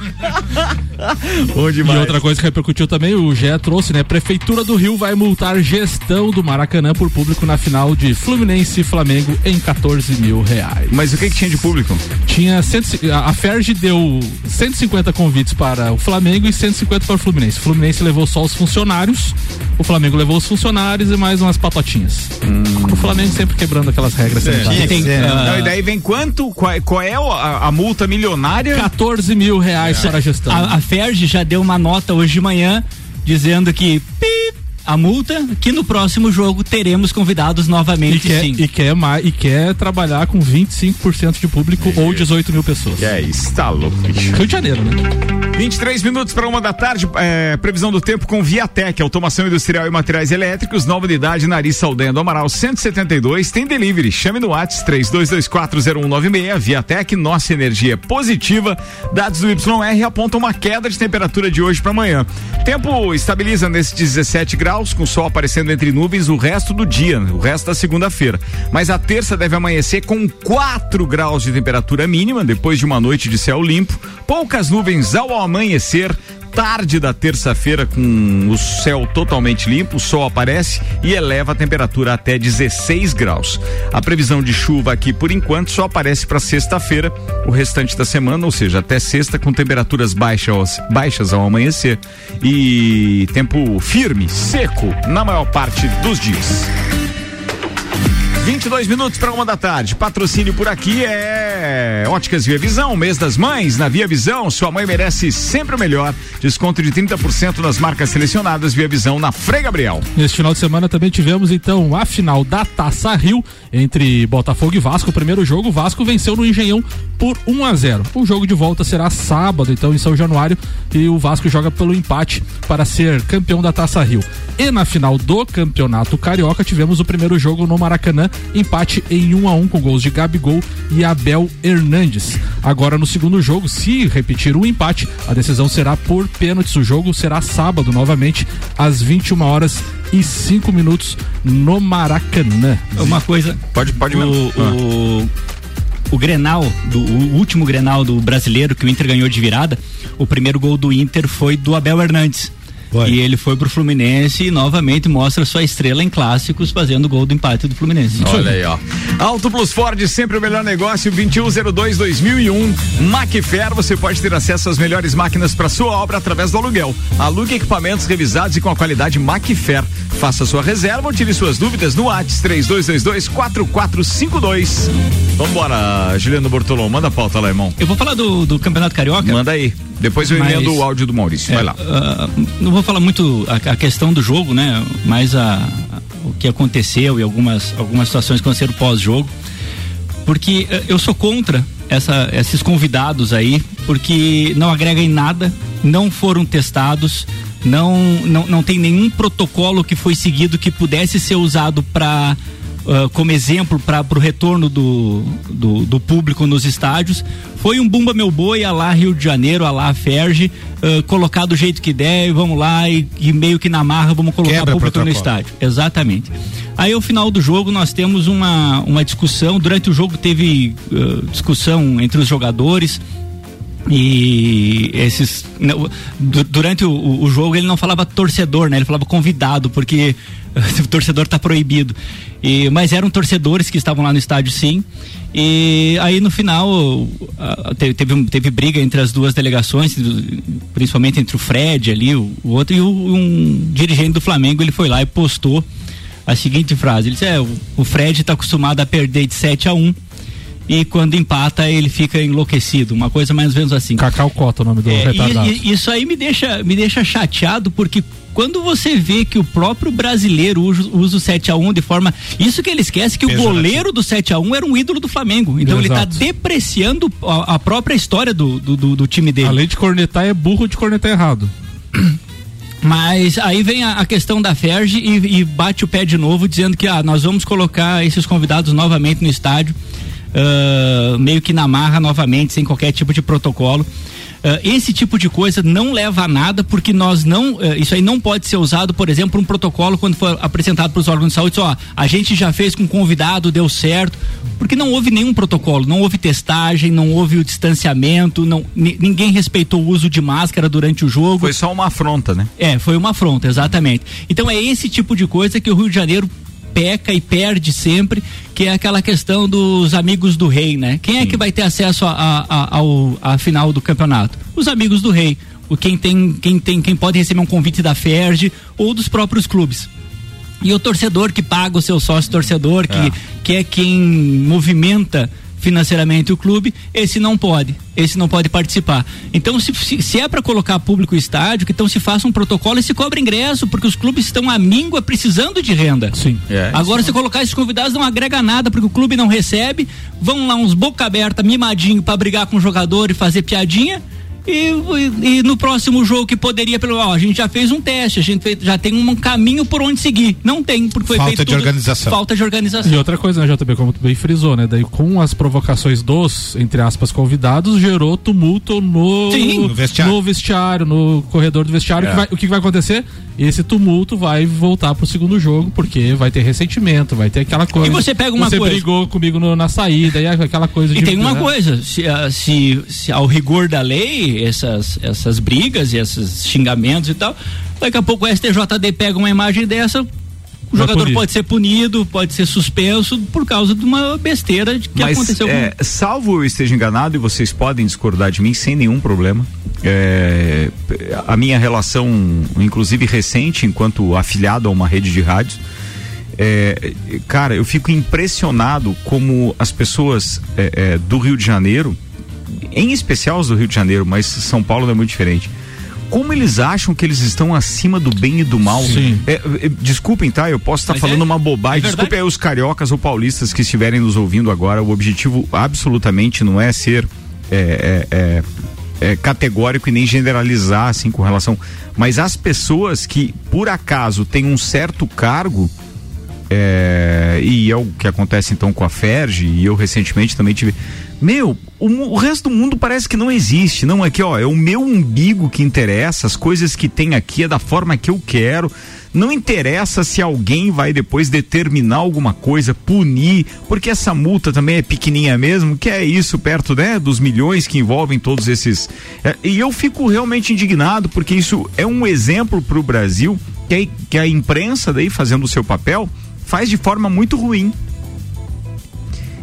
Bom E demais. outra coisa que repercutiu também, o GE trouxe, né? Prefeitura do Rio vai multar gestão do Maracanã por público na final de Fluminense e Flamengo em 14 mil reais. Mas o que que tinha de público? Tinha. 100, a a Ferg deu 150 convites para o Flamengo e 150 para o Fluminense. O Fluminense levou só os funcionários, o Flamengo levou os funcionários e mais umas patotinhas. O Flamengo sempre quebrando aquelas regras sanitárias. Tem, É. ah, Não, e daí vem quanto? Qual, é- qual é a, a multa milionária? 14 mil reais para a gestão. a, a Ferg já deu uma nota hoje de manhã dizendo que pip, a multa, que no próximo jogo teremos convidados E novamente quer, sim. e, quer mais, e quer trabalhar com 25% de público ou 18 mil pessoas. É, isso tá louco, bicho. Rio de Janeiro, né? 23 minutos para uma da tarde, é, previsão do tempo com Viatec, automação industrial e materiais elétricos, nova unidade Nariz Saldanha do Amaral 172, tem delivery, chame no WhatsApp 32240196, Viatec, nossa energia é positiva, dados do YR apontam uma queda de temperatura de hoje para amanhã. Tempo estabiliza nesses 17 graus, com sol aparecendo entre nuvens o resto do dia, o resto da segunda-feira. Mas a terça deve amanhecer com 4 graus de temperatura mínima, depois de uma noite de céu limpo, poucas nuvens ao amanhecer. Tarde da terça-feira, com o céu totalmente limpo, o sol aparece e eleva a temperatura até 16 graus. A previsão de chuva aqui, por enquanto, só aparece para sexta-feira, o restante da semana, ou seja, até sexta, com temperaturas baixas, baixas ao amanhecer e tempo firme, seco, na maior parte dos dias. 22 minutos para uma da tarde. Patrocínio por aqui é Óticas Via Visão, mês das mães na Via Visão. Sua mãe merece sempre o melhor. Desconto de 30% nas marcas selecionadas Via Visão na Frei Gabriel. Neste final de semana também tivemos então a final da Taça Rio entre Botafogo e Vasco. O primeiro jogo, o Vasco venceu no Engenhão por 1 a 0. O jogo de volta será sábado, então em São Januário, e o Vasco joga pelo empate para ser campeão da Taça Rio. E na final do Campeonato Carioca tivemos o primeiro jogo no Maracanã, empate em 1 a 1 com gols de Gabigol e Abel Hernandes. Agora no segundo jogo, se repetir o empate, a decisão será por pênaltis. O jogo será sábado novamente às 21 horas e 5 minutos no Maracanã. Uma coisa. Pode, pode o, mesmo. o, o Grenal, do, o último Grenal do brasileiro que o Inter ganhou de virada, o primeiro gol do Inter foi do Abel Hernandes. E ele foi pro Fluminense e novamente mostra sua estrela em clássicos fazendo gol do empate do Fluminense. Olha aí, ó. Auto Plus Ford, sempre o melhor negócio, 2102-2001. Macfer, você pode ter acesso às melhores máquinas para sua obra através do aluguel. Alugue equipamentos revisados e com a qualidade Macfer. Faça sua reserva ou tire suas dúvidas no WhatsApp 3222-4452. Vambora, Juliano Bortolom, manda a pauta lá, irmão. Eu vou falar do, do Campeonato Carioca. Manda aí. Depois eu Mas- emendo o áudio do Maurício. Vai É, lá. ah, não vou falar muito a, a questão do jogo, né? Mas a, a- o que aconteceu e algumas, algumas situações que aconteceram pós-jogo. Porque eh, eu sou contra essa, esses convidados aí, porque não agrega em nada, não foram testados, não, não, não tem nenhum protocolo que foi seguido que pudesse ser usado para uh, como exemplo para o retorno do, do, do, público nos estádios. Foi um Bumba Meu Boi, a lá Rio de Janeiro, a lá Ferge, uh, colocar do jeito que der, e vamos lá, e, e, meio que na marra vamos colocar Quebra público no estádio. Exatamente. Aí ao final do jogo nós temos uma, uma discussão, durante o jogo teve uh, discussão entre os jogadores, e esses durante o, o, jogo ele não falava torcedor, né? Ele falava convidado, porque o torcedor está proibido. E, mas eram torcedores que estavam lá no estádio, sim. E aí no final teve, teve, briga entre as duas delegações, principalmente entre o Fred ali, o, o outro, e o, um dirigente do Flamengo, ele foi lá e postou a seguinte frase. Ele disse, é, o Fred está acostumado a perder de 7 a 1 e quando empata ele fica enlouquecido, uma coisa mais ou menos assim. Cacau Cota o nome do é, retardado. E, e, isso aí me deixa, me deixa chateado porque quando você vê que o próprio brasileiro usa, o 7 a 1 de forma, isso que ele esquece que o goleiro do 7 a 1 era um ídolo do Flamengo. Então Exato. ele está depreciando a, a, própria história do, do, do, do time dele. Além de cornetar é burro de cornetar errado. Mas aí vem a, a questão da Ferge e, e, bate o pé de novo, dizendo que ah, nós vamos colocar esses convidados novamente no estádio uh, meio que na marra novamente, sem qualquer tipo de protocolo. Uh, esse tipo de coisa não leva a nada porque nós não uh, isso aí não pode ser usado por exemplo um protocolo quando for apresentado para os órgãos de saúde só a gente já fez com convidado deu certo. Porque não houve nenhum protocolo não houve testagem não houve o distanciamento não ninguém respeitou o uso de máscara durante o jogo. Foi só uma afronta né? É foi uma afronta exatamente. Então é esse tipo de coisa que o Rio de Janeiro peca e perde sempre, que é aquela questão dos amigos do rei, né? Quem é que vai ter acesso a, a, ao, à final do campeonato? Os amigos do rei. O, quem tem, quem tem, quem pode receber um convite da Ferge ou dos próprios clubes. E o torcedor que paga o seu sócio torcedor, que, é. que é quem movimenta financeiramente o clube, esse não pode, esse não pode participar. Então, se, se, se é para colocar público estádio, que então se faça um protocolo e se cobra ingresso, porque os clubes estão à míngua precisando de renda. Sim. É, Agora, se colocar esses convidados, não agrega nada, porque o clube não recebe, vão lá uns boca aberta, mimadinho, para brigar com o jogador e fazer piadinha e, e, no próximo jogo que poderia, pelo ó, a gente já fez um teste, a gente fez, já tem um caminho por onde seguir. Não tem, porque foi falta feito de tudo, organização. falta de organização. E outra coisa, né, JB, como tu bem frisou, né? Daí com as provocações dos, entre aspas, convidados, gerou tumulto no, Sim. no, vestiário. no vestiário, no corredor do vestiário. É. Que vai, o que vai acontecer? Esse tumulto vai voltar pro segundo jogo, porque vai ter ressentimento, vai ter aquela coisa. E você pega uma você coisa. Você brigou comigo no, na saída, e aquela coisa e de. E tem uma né? coisa, se, ah, se, se ao rigor da lei, essas, essas brigas e esses xingamentos e tal. Daqui a pouco o STJD pega uma imagem dessa, o jogador pode ser punido, pode ser suspenso por causa de uma besteira que Mas, aconteceu é, com... Salvo eu esteja enganado e vocês podem discordar de mim sem nenhum problema. É, a minha relação, inclusive recente, enquanto afiliado a uma rede de rádios, é, cara, eu fico impressionado como as pessoas é, é, do Rio de Janeiro em especial os do Rio de Janeiro, mas São Paulo não é muito diferente. Como eles acham que eles estão acima do bem e do mal? É, é, desculpem, tá? Eu posso estar falando é, uma bobagem. É Desculpem aí os cariocas ou paulistas que estiverem nos ouvindo agora. O objetivo absolutamente não é ser é, é, é, categórico e nem generalizar assim com relação. Mas as pessoas que por acaso têm um certo cargo é, e é o que acontece então com a Ferge, e eu recentemente também tive. Meu, o, o, resto do mundo parece que não existe. Não é que, ó, é o meu umbigo que interessa, as coisas que tem aqui é da forma que eu quero. Não interessa se alguém vai depois determinar alguma coisa, punir, porque essa multa também é pequenininha mesmo, que é isso perto, né, dos milhões que envolvem todos esses. É, e eu fico realmente indignado porque isso é um exemplo para o Brasil que que a imprensa daí fazendo o seu papel faz de forma muito ruim.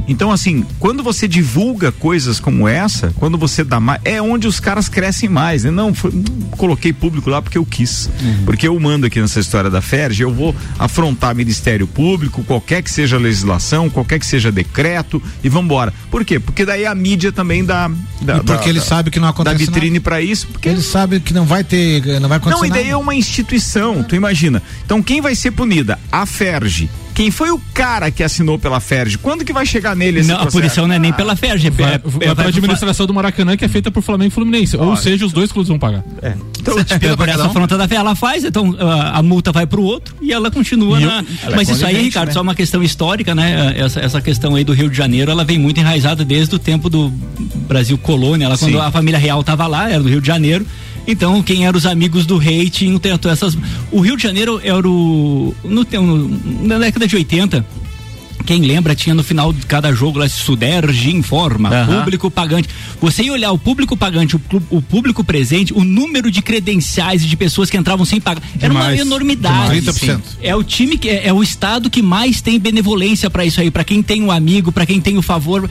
Então, assim, quando você divulga coisas como essa, quando você dá mais, é onde os caras crescem mais, né? Não, foi, coloquei público lá porque eu quis. Uhum. Porque eu mando aqui nessa história da Ferge, eu vou afrontar Ministério Público, qualquer que seja a legislação, qualquer que seja decreto, e vamos embora. Por quê? Porque daí a mídia também dá. dá porque dá, ele sabe que não acontece. Dá vitrine para isso. Porque ele sabe que não vai ter. Não vai acontecer. Não, e daí nada. é uma instituição, tu imagina. Então, quem vai ser punida? A Ferge Quem foi o cara que assinou pela Ferge? Quando que vai chegar nele esse Não, a processo? punição não é nem pela Ferge, é, Vai, é, é, administração do Maracanã, que é feita por Flamengo e Fluminense. Ou seja, os dois clubes vão pagar. É. Então, por essa afronta da fé, ela faz, então a, a multa vai pro outro e ela continua E na. ela é Mas isso aí, Ricardo, né? só uma questão histórica, né? Essa, essa questão aí do Rio de Janeiro, ela vem muito enraizada desde o tempo do Brasil colônia, ela, quando Sim. a família real tava lá, era do Rio de Janeiro. Então, quem eram os amigos do rei tinham tanto essas. O Rio de Janeiro era o. No, no, na década de 80, quem lembra, tinha no final de cada jogo lá, Suderge informa, Aham. público pagante. Você ia olhar o público pagante, o, o público presente, o número de credenciais e de pessoas que entravam sem pagar. Era uma Demais. enormidade. Demais. 30%. É o time que é, é o estado que mais tem benevolência pra isso aí, pra quem tem um amigo, pra quem tem o favor.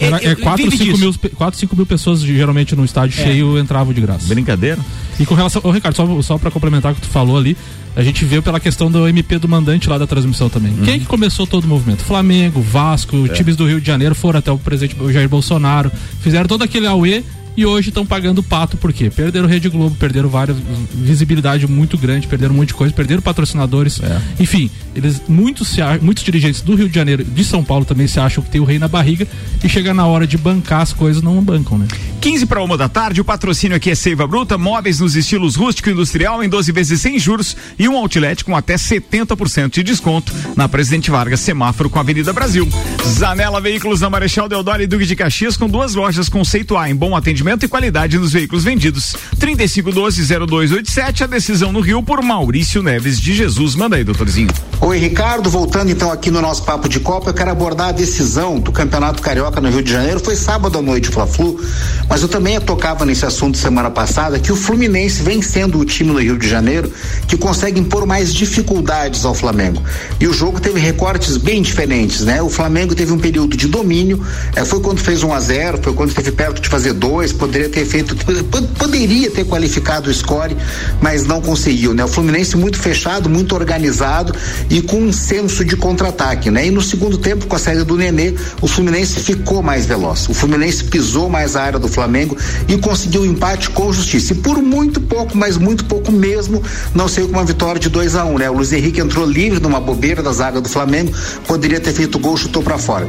Era, é eu- 4, vive 5 disso. mil, pe- quatro, cinco mil pessoas geralmente no estádio É. cheio entravam de graça. Brincadeira? E com relação. Ô, Ricardo, só, só pra complementar o que tu falou ali, a gente viu pela questão do MP do mandante lá da transmissão também. Uhum. Quem é que começou todo o movimento? Flamengo, Vasco, É. times do Rio de Janeiro foram até o presidente Jair Bolsonaro, fizeram todo aquele auê e hoje estão pagando pato por quê? Perderam Rede Globo, perderam várias visibilidade muito grande, perderam um monte de coisa, perderam patrocinadores. É. Enfim, eles muitos se muitos dirigentes do Rio de Janeiro, de São Paulo também se acham que tem o rei na barriga e chega na hora de bancar as coisas não bancam, né? 15 para uma da tarde, o patrocínio aqui é Seiva Bruta, móveis nos estilos rústico e industrial em 12 vezes sem juros e um outlet com até 70% de desconto na Presidente Vargas, semáforo com a Avenida Brasil. Zanela Veículos na Marechal Deodoro e Duque de Caxias com duas lojas conceito A em bom atendimento e qualidade nos veículos vendidos. 3512-0287, a decisão no Rio por Maurício Neves de Jesus. Manda aí, doutorzinho. Oi, Ricardo. Voltando então aqui no nosso papo de Copa, eu quero abordar a decisão do Campeonato Carioca no Rio de Janeiro. Foi sábado à noite, Fla-Flu, mas eu também tocava nesse assunto semana passada que o Fluminense vem sendo o time no Rio de Janeiro que consegue impor mais dificuldades ao Flamengo. E o jogo teve recortes bem diferentes, né? O Flamengo teve um período de domínio, eh, foi quando fez 1 a 0 foi quando esteve perto de fazer dois, poderia ter feito, pod- poderia ter qualificado o score, mas não conseguiu, né? O Fluminense muito fechado, muito organizado e com um senso de contra-ataque, né? E no segundo tempo, com a saída do Nenê, o Fluminense ficou mais veloz. O Fluminense pisou mais a área do Flamengo e conseguiu o empate com justiça. E por muito pouco, mas muito pouco mesmo, não saiu com uma vitória de 2 a 1 um, né? O Luiz Henrique entrou livre numa bobeira da zaga do Flamengo, poderia ter feito gol, chutou para fora.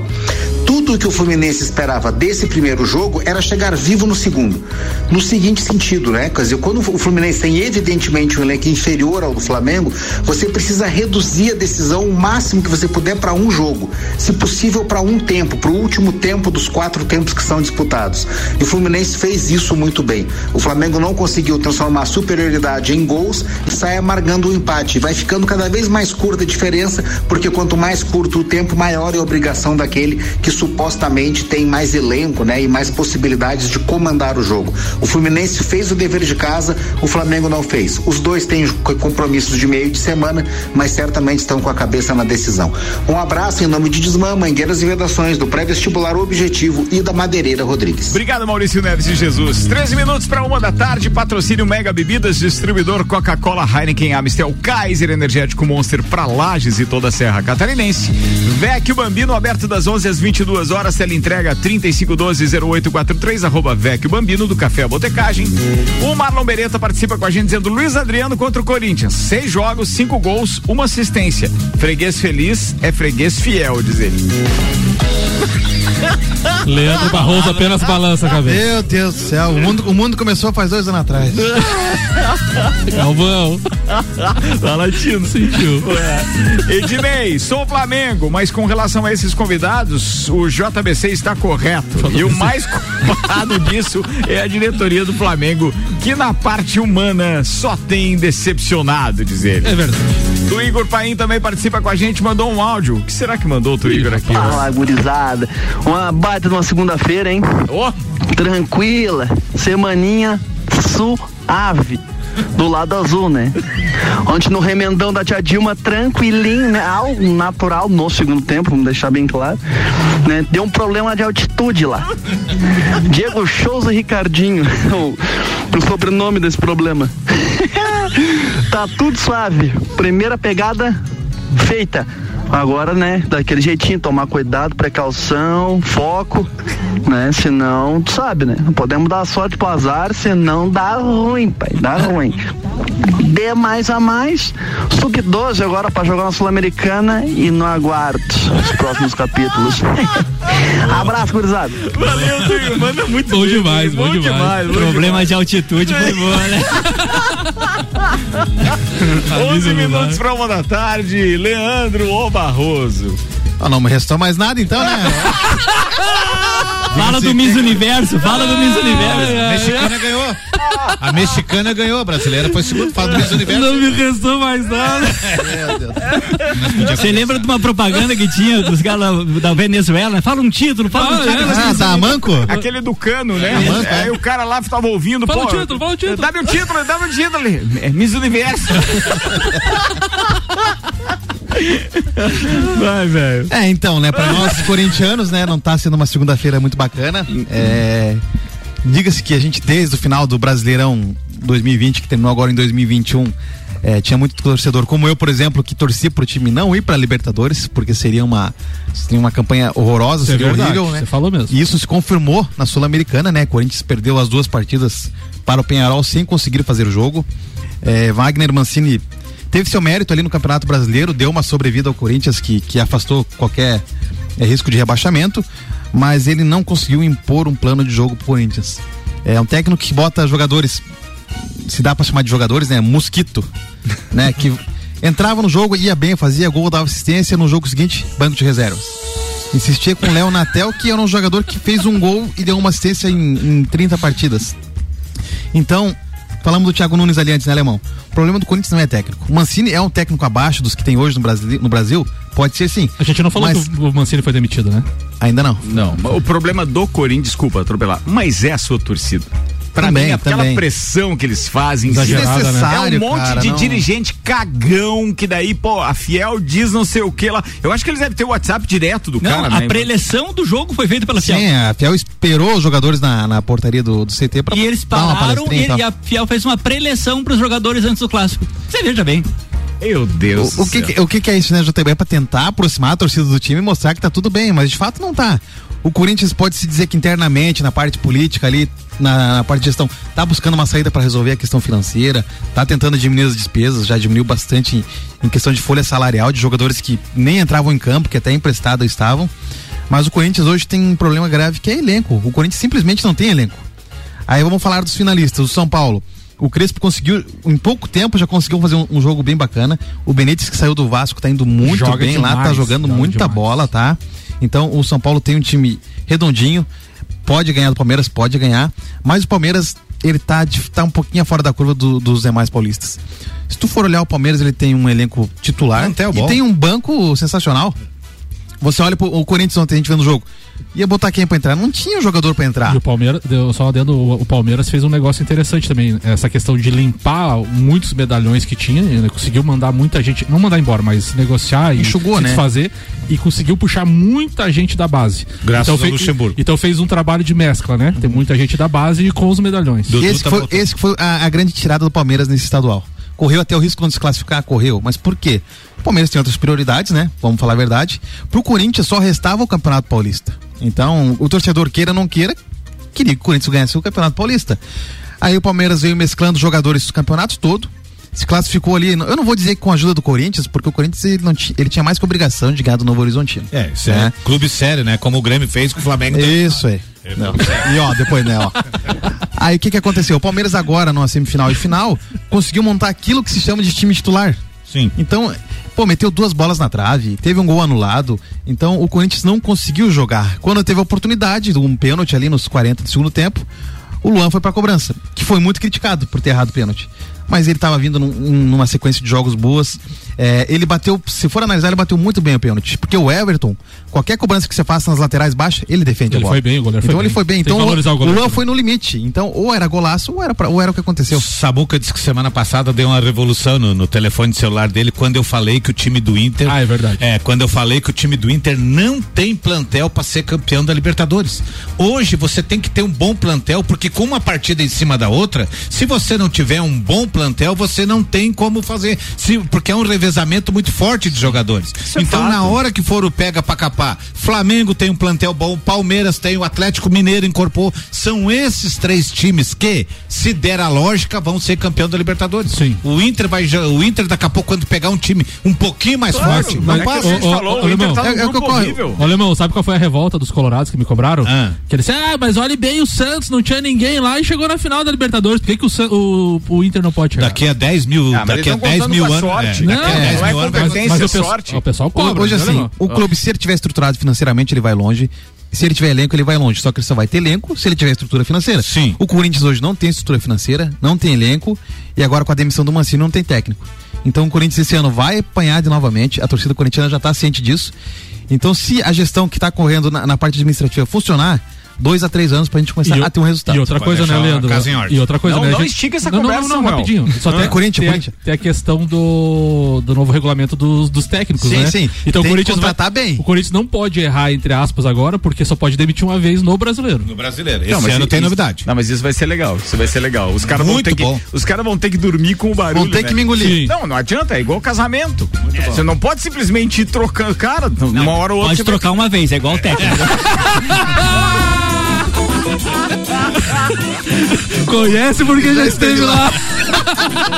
Tudo que o Fluminense esperava desse primeiro jogo era chegar vivo no segundo. No seguinte sentido, né? Quer dizer, quando o Fluminense tem evidentemente um elenco inferior ao do Flamengo, você precisa reduzir a decisão o máximo que você puder para um jogo. Se possível, para um tempo, para o último tempo dos quatro tempos que são disputados. E o Fluminense fez isso muito bem. O Flamengo não conseguiu transformar a superioridade em gols e sai amargando o empate. Vai ficando cada vez mais curta a diferença, porque quanto mais curto o tempo, maior é a obrigação daquele que supostamente tem mais elenco, né, e mais possibilidades de comandar o jogo. O Fluminense fez o dever de casa, o Flamengo não fez. Os dois têm co- compromissos de meio de semana, mas certamente estão com a cabeça na decisão. Um abraço em nome de Desmã, Mangueiras e Vedações, do pré-vestibular Objetivo e da Madeireira Rodrigues. Obrigado, Maurício Neves de Jesus. 13 minutos para uma da tarde, patrocínio Mega Bebidas, distribuidor Coca-Cola, Heineken, Amistel, Kaiser, Energético Monster para Lages e toda a Serra Catarinense. Vecchio Bambino, aberto das 11 às 22 horas, tela entrega 3512-0843, arroba Vecchio Bambino, do Café Botecagem. O Marlon Beretta participa com a gente dizendo Luiz Adriano contra o Corinthians. Seis jogos, cinco gols, uma assistência. Freguês feliz é freguês fiel, diz ele. Leandro Barroso apenas balança a cabeça. Meu Deus do céu, o mundo, o mundo começou faz dois anos atrás. Galvão. Tá latindo. Sentiu. É. Ednei, sou Flamengo, mas com relação a esses convidados, o JBC está correto. E o mais culpado disso é a diretoria do Flamengo, que na parte humana só tem decepcionado, diz ele. É verdade. O Igor Paim também participa com a gente, mandou um áudio. O que será que mandou o Igor aqui? Fala, gurizada. Uma baita de uma segunda-feira, hein? Ó. Tranquila. Semaninha suave. Do lado azul, né? Ontem no remendão da tia Dilma, tranquilinho, né? Algo natural no segundo tempo, vamos deixar bem claro. Né? Deu um problema de altitude lá. Diego Souza Ricardinho, o sobrenome desse problema. tá tudo suave. Primeira pegada feita. Agora, né, daquele jeitinho, tomar cuidado, precaução, foco, né? Senão, tu sabe, né? Não podemos dar sorte pro azar, senão dá ruim, pai, dá ruim. Dê mais a mais, sub-12 agora pra jogar na Sul-Americana e no aguardo os próximos capítulos. Abraço, gurizada. Valeu, manda muito Bom demais, bom demais. demais. bom Problema demais. de altitude foi bom, né? 11 minutos pra uma da tarde, Leandro O Barroso. Ah, não me restou mais nada então, né? Fala do Miss Universo, fala do Miss A Universo. mexicana ganhou. A mexicana ganhou, a brasileira foi segundo. Fala do Miss Universo. Não me restou mais nada. Você lembra de uma propaganda que tinha dos caras da Venezuela? Fala um título, fala um Ah, título. é, Ah, tá, manco? Aquele do cano, né? Manco, é. Aí o cara lá tava ouvindo, Fala pô. o título, fala o título. Dá meu título, dá meu título ali. É Miss Universo. Vai, velho. É, então, né, pra nós corintianos, né, não tá sendo uma segunda-feira muito bacana. É, Diga-se que a gente, desde o final do Brasileirão 2020, que terminou agora em 2021, é, tinha muito torcedor, como eu, por exemplo, que torcia pro time não ir pra Libertadores, porque seria uma, seria uma campanha horrorosa, Isso é seria verdade, horrível, né? você falou mesmo. E isso se confirmou na Sul-Americana, né? Corinthians perdeu as duas partidas para o Penharol sem conseguir fazer o jogo. É, Wagner Mancini teve seu mérito ali no Campeonato Brasileiro, deu uma sobrevida ao Corinthians que, que afastou qualquer é, risco de rebaixamento, mas ele não conseguiu impor um plano de jogo pro Corinthians. É um técnico que bota jogadores, se dá para chamar de jogadores, né? Mosquito, né? Que entrava no jogo, ia bem, fazia gol, dava assistência, no jogo seguinte, banco de reservas. Insistia com o Léo Natel, que era um jogador que fez um gol e deu uma assistência em, em 30 partidas. Então, falamos do Thiago Nunes ali antes, né, Alemão? O problema do Corinthians não é técnico. O Mancini é um técnico abaixo dos que tem hoje no Brasil, no Brasil? Pode ser sim. A gente não falou Mas- que o Mancini foi demitido, né? Ainda não. Não, o problema do Corinthians, desculpa atropelar, mas é a sua torcida. Pra Também, mim, aquela também. pressão que eles fazem Exagerada, né? é um monte cara, de não. dirigente cagão que daí, pô, a Fiel diz não sei o que lá. Eu acho que eles devem ter o WhatsApp direto do Não, cara, a né? preleção do jogo foi feita pela Fiel. Sim, a Fiel esperou os jogadores na, na portaria do, do CT pra E eles pararam e, e a Fiel fez uma preleção para os jogadores antes do clássico. Você veja bem. Meu Deus O, o que, que- o que que é isso, né, JB? É pra tentar aproximar a torcida do time e mostrar que tá tudo bem, mas de fato não tá. O Corinthians pode se dizer que internamente, na parte política ali, na, na parte de gestão, tá buscando uma saída para resolver a questão financeira, tá tentando diminuir as despesas, já diminuiu bastante em, em questão de folha salarial de jogadores que nem entravam em campo, que até emprestado estavam. Mas o Corinthians hoje tem um problema grave que é elenco. O Corinthians simplesmente não tem elenco. Aí vamos falar dos finalistas, o São Paulo. O Crespo conseguiu, em pouco tempo, já conseguiu fazer um, um jogo bem bacana. O Benítez, que saiu do Vasco, tá indo muito Joga bem lá, tá demais, jogando joga muita demais. bola, tá? Então o São Paulo tem um time redondinho, pode ganhar do Palmeiras, pode ganhar, mas o Palmeiras, ele tá, tá um pouquinho fora da curva do- dos demais paulistas. Se tu for olhar o Palmeiras, ele tem um elenco titular e tem um banco sensacional. Você olha pro o Corinthians ontem, a gente vendo o jogo. Ia botar quem pra entrar? Não tinha jogador pra entrar. E o Palmeiras, deu só dentro, o, o Palmeiras fez um negócio interessante também. Essa questão de limpar muitos medalhões que tinha, ele conseguiu mandar muita gente, não mandar embora, mas negociar e Enxugou, se né? desfazer e conseguiu puxar muita gente da base. Graças então, ao fez, Luxemburgo. Então fez um trabalho de mescla, né? Tem muita gente da base e com os medalhões. Dudu esse, tá foi, esse foi a, a grande tirada do Palmeiras nesse estadual. Correu até o risco de não se classificar, correu. Mas por quê? O Palmeiras tem outras prioridades, né? Vamos falar a verdade. Pro Corinthians só restava o Campeonato Paulista. Então, o torcedor queira ou não queira, queria que o Corinthians ganhasse o Campeonato Paulista. Aí o Palmeiras veio mesclando jogadores dos campeonatos todo. Se classificou ali, eu não vou dizer que com a ajuda do Corinthians, porque o Corinthians ele, não ele tinha mais que obrigação de ganhar do Novo Horizontino. É, isso é, clube sério, né? Como o Grêmio fez com o Flamengo. Isso aí. Não. E ó, depois, né, ó. Aí o que que aconteceu? O Palmeiras agora, numa semifinal e final, conseguiu montar aquilo que se chama de time titular. Sim. Então, pô, meteu duas bolas na trave, teve um gol anulado. Então, o Corinthians não conseguiu jogar. Quando teve a oportunidade, um pênalti ali nos 40 do segundo tempo, o Luan foi pra cobrança, que foi muito criticado por ter errado o pênalti. Mas ele estava vindo num- numa sequência de jogos boas. É, ele bateu, se for analisar, ele bateu muito bem o pênalti. Porque o Everton, qualquer cobrança que você faça nas laterais baixas, ele defende Ele a bola. foi bem, o goleiro foi Então ele bem. foi bem. Então o, o o Luan foi no limite. Então, ou era golaço, ou era, pra- ou era o que aconteceu. Samuca disse que semana passada deu uma revolução no, no telefone celular dele quando eu falei que o time do Inter. Ah, é verdade. É, quando eu falei que o time do Inter não tem plantel para ser campeão da Libertadores. Hoje você tem que ter um bom plantel, porque com uma partida em cima da outra, se você não tiver um bom plantel, plantel, você não tem como fazer, se, porque é um revezamento muito forte de jogadores. é então, fato. na hora que for o pega pra capar, Flamengo tem um plantel bom, Palmeiras tem, o Atlético Mineiro incorporou. São esses três times que, se der a lógica, vão ser campeão da Libertadores. Sim. O Inter vai, o Inter daqui a pouco, quando pegar um time um pouquinho mais Claro, forte, mas não é que a passa. gente falou, o Inter tá É- é o que ocorre. horrível. Ô, Alemão, sabe qual foi a revolta dos colorados que me cobraram? Ah. Que eles disseram, ah, mas olhe bem o Santos, não tinha ninguém lá e chegou na final da Libertadores. Por que, que o, o, o Inter não pode chegar? Daqui a 10 mil, Ah, mas daqui a eles tão 10 contando mil anos. sorte. é, Não, daqui a não 10 é mil anos vai competência, mas é o, pessoal, sorte. o pessoal cobra. Hoje né, assim, o clube, se ele tiver estruturado financeiramente, ele vai longe. Se ele tiver elenco, ele vai longe. Só que ele só vai ter elenco se ele tiver estrutura financeira. Sim. O Corinthians hoje não tem estrutura financeira, não tem elenco e agora com a demissão do Mancini não tem técnico. Então o Corinthians esse ano vai apanhar de novamente. A torcida corintiana já está ciente disso. Então se a gestão que está correndo na, na parte administrativa funcionar, dois a três anos para a gente começar E a ter um resultado. E outra coisa, né, Leandro? E outra coisa, Não, né? não gente- estica essa não, conversa, Não, não, Samuel. rapidinho. Só tem, Corinthians, tem, tem a questão do, do novo regulamento dos, dos técnicos, Sim, né? sim. Então Tem o Corinthians vai- bem. O Corinthians não pode errar, entre aspas, agora, porque só pode demitir uma vez no brasileiro. No brasileiro. Esse Não, mas ano isso- tem novidade. Não, mas isso vai ser legal. Isso vai ser legal. Os caras vão Muito ter que, bom. os caras vão ter que dormir com o barulho. Vão ter né? que me engolir. Sim. Não, não adianta, é igual casamento. Você não pode simplesmente ir trocando, cara, uma hora ou outra. Pode trocar uma vez, é igual o técnico. Conhece porque já esteve lá.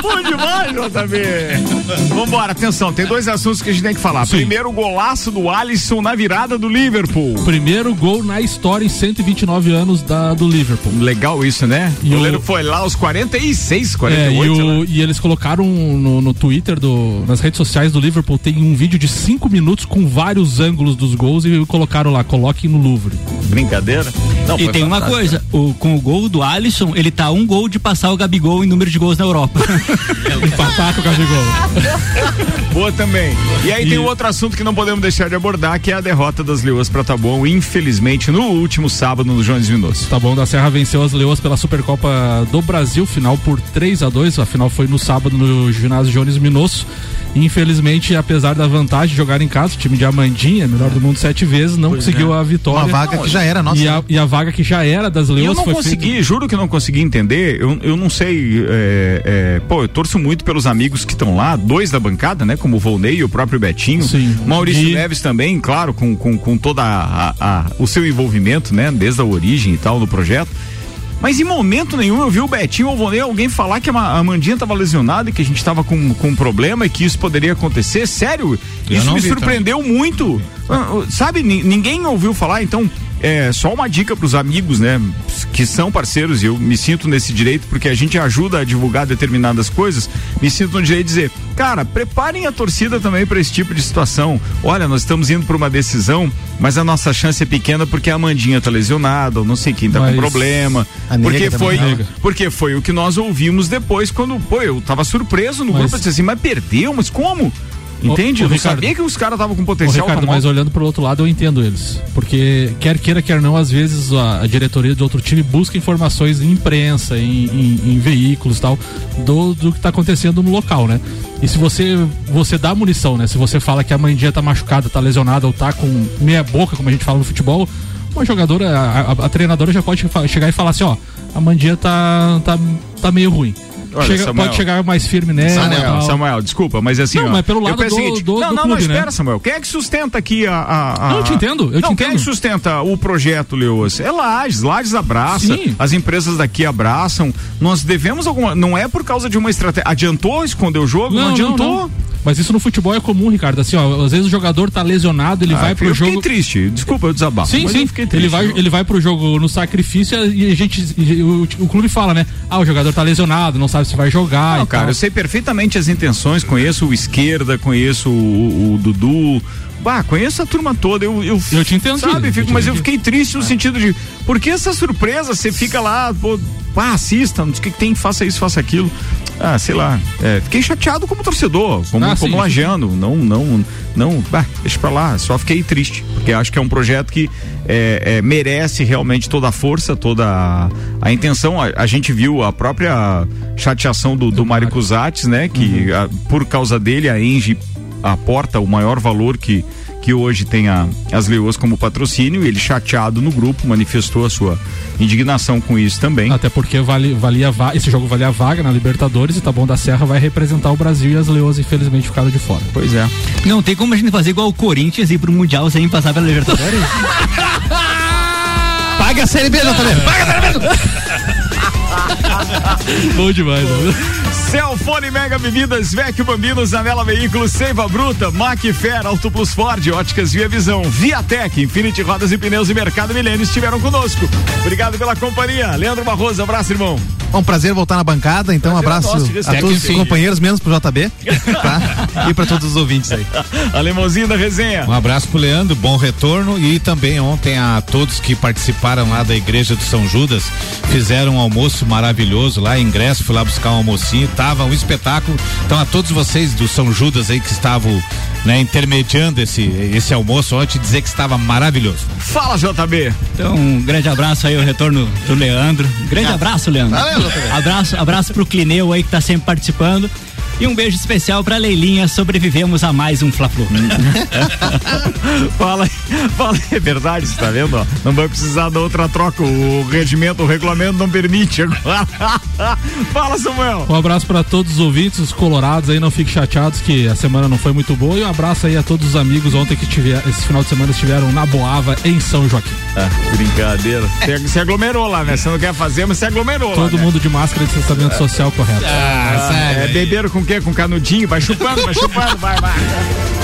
Bom demais, JB. Vambora, atenção, tem dois assuntos que a gente tem que falar. Sim. Primeiro, o golaço do Alisson na virada do Liverpool. Primeiro gol na história em 129 anos da, do Liverpool. Legal isso, né? E o goleiro o- foi lá aos 46, É, 48. e, sei lá. o- e eles colocaram no, no Twitter, do, nas redes sociais do Liverpool, tem um vídeo de 5 minutos com vários ângulos dos gols e colocaram lá, coloquem no Louvre. Brincadeira? Não, E tem uma fantástico. coisa, o, com o gol do Alisson, ele tá um gol de passar o Gabigol em número de gols na Europa. Empatar com o Gabigol. Boa também. E aí E- tem outro assunto que não podemos deixar de abordar, que é a derrota das Leoas para Taboão, infelizmente, no último sábado no Jones Minosso. Tá bom, da Serra venceu as Leoas pela Supercopa do Brasil, final por 3 a 2 A final foi no sábado no ginásio Jones Minosso. Infelizmente, apesar da vantagem de jogar em casa, o time de Amandinha, melhor do mundo sete vezes, não conseguiu a vitória. Uma vaga que já era nossa. E a, e a vaga que já era das Leoas eu não foi consegui, feita- juro que não consegui entender. Eu, eu não sei. é, é, pô, eu torço muito pelos amigos que estão lá, dois da bancada, né? Como o Volney e o próprio Betinho. Sim. Maurício E- Neves também, claro, com, com, com toda a, a- o seu envolvimento, né? Desde a origem e tal do projeto. Mas em momento nenhum eu vi o Betinho ou o Volney alguém falar que a Ma- a Mandinha estava lesionada e que a gente estava com, com um problema e que isso poderia acontecer. Sério, Eu isso não me vi surpreendeu muito. Ah, ah, Sabe, ni- ninguém ouviu falar, então é só uma dica para os amigos, né, que são parceiros e eu me sinto nesse direito porque a gente ajuda a divulgar determinadas coisas. Me sinto no direito de dizer, cara, preparem a torcida também para esse tipo de situação. Olha, nós estamos indo para uma decisão, mas a nossa chance é pequena porque a Amandinha tá lesionada, ou não sei quem tá Mas com problema. Porque foi, porque foi o que nós ouvimos depois quando, pô, eu tava surpreso no Mas- grupo, eu disse assim, mas perdeu, mas como? Entende? Ô, ô, eu não Ricardo. sabia que os caras estavam com potencial Ricardo, pra mas olhando pro outro lado, eu entendo eles. Porque, quer queira, quer não, às vezes a, a diretoria de outro time busca informações em imprensa, em, em- em veículos e tal, do, do que tá acontecendo no local, né? E se você você dá munição, né? Se você fala que a Mandinha tá machucada, tá lesionada ou tá com meia boca, como a gente fala no futebol, uma jogadora, a, a- a treinadora já pode chegar e falar assim, ó, a Mandinha tá, tá, tá meio ruim. Olha, Chega- Samuel. pode chegar mais firme nela. Samuel. Samuel, desculpa, mas assim. Não, ó, mas pelo lado do- seguinte, do- não, do não, clube, não, espera, né? Samuel. Quem é que sustenta aqui a. a, a- Não, eu te entendo, eu te não, quem é que entendo. sustenta o projeto, Leoas? É Lages, Lages abraça, Sim. as empresas daqui abraçam. Nós devemos alguma. Não é por causa de uma estratégia. Adiantou esconder o jogo? Não, adiantou. Mas isso no futebol é comum, Ricardo. Assim, ó, às vezes o jogador tá lesionado, ele Ah, vai pro eu jogo. fiquei triste. Desculpa, eu desabafo. Sim, sim. fiquei Ele triste. vai, ele vai pro jogo no sacrifício e a gente. o, o clube fala, né? Ah, o jogador tá lesionado, não sabe se vai jogar. Não, cara, tal. eu sei perfeitamente as intenções, conheço o esquerda, conheço o, o Dudu. Bah, conheço a turma toda. Eu, eu, Eu te entendo, Sabe, eu fico, mas eu fiquei triste no sentido de. Por que essa surpresa? Você fica lá, pô, pá, assista, não sei o que que tem, faça isso, faça aquilo. Ah, sei lá. é, fiquei chateado como torcedor, como, Ah, como sim. lajeano. Não, não, não. Bah, deixa pra lá. Só fiquei triste. Porque acho que é um projeto que é, é, merece realmente toda a força, toda a, a intenção. A, a gente viu a própria chateação do, do Mário Cusatz, né? Que Uhum. a- por causa dele a Engie aporta o maior valor que que hoje tem a, as Leoas como patrocínio, e ele chateado no grupo, manifestou a sua indignação com isso também. Até porque vale, valia va- esse jogo valia a vaga na Libertadores e Taboão da Serra vai representar o Brasil e as Leoas infelizmente ficaram de fora. Pois é. Não tem como a gente fazer igual o Corinthians e ir pro Mundial sem passar pela Libertadores? Paga a Série B. Paga a Série B. Bom demais, né? Celfone Mega Bebidas, Vecchio Bambinos, Zanela Veículos, Seiva Bruta, Macfer, Auto Plus Ford, Óticas Via Visão, Viatec, Infinity Rodas e Pneus e Mercado Milênio estiveram conosco. Obrigado pela companhia. Leandro Barroso, abraço, irmão. Um prazer voltar na bancada, então um Prazer é abraço nosso, a todos os companheiros, menos pro JB, tá? E pra todos os ouvintes aí. Alemãozinho da resenha. Um abraço pro Leandro, bom retorno e também ontem a todos que participaram lá da igreja do São Judas, fizeram um almoço maravilhoso lá, ingresso, fui lá buscar um almocinho, tava um espetáculo. Então a todos vocês do São Judas aí que estavam, né, intermediando esse esse almoço ontem, dizer que estava maravilhoso. Fala, JB. Então, um grande abraço aí, o retorno do Leandro. Grande abraço, Leandro. Valeu, JB. Abraço, abraço pro Clineu aí que tá sempre participando. E um beijo especial pra Leilinha, sobrevivemos a mais um Fla-Flu. fala, fala, é verdade, você tá vendo? ó? Não vai precisar da outra troca, o regimento, o regulamento não permite agora. fala, Samuel. Um abraço para todos os ouvintes, os colorados aí, não fiquem chateados que a semana não foi muito boa. E um abraço aí a todos os amigos ontem que tiver, esse final de semana estiveram na Boava, em São Joaquim. Ah, brincadeira. Você, você aglomerou lá, né? Você não quer fazer, mas você aglomerou lá. Todo né? mundo de máscara de distanciamento social correto. Ah, é beberam com o Com canudinho? Vai chupando, vai chupando, vai, vai.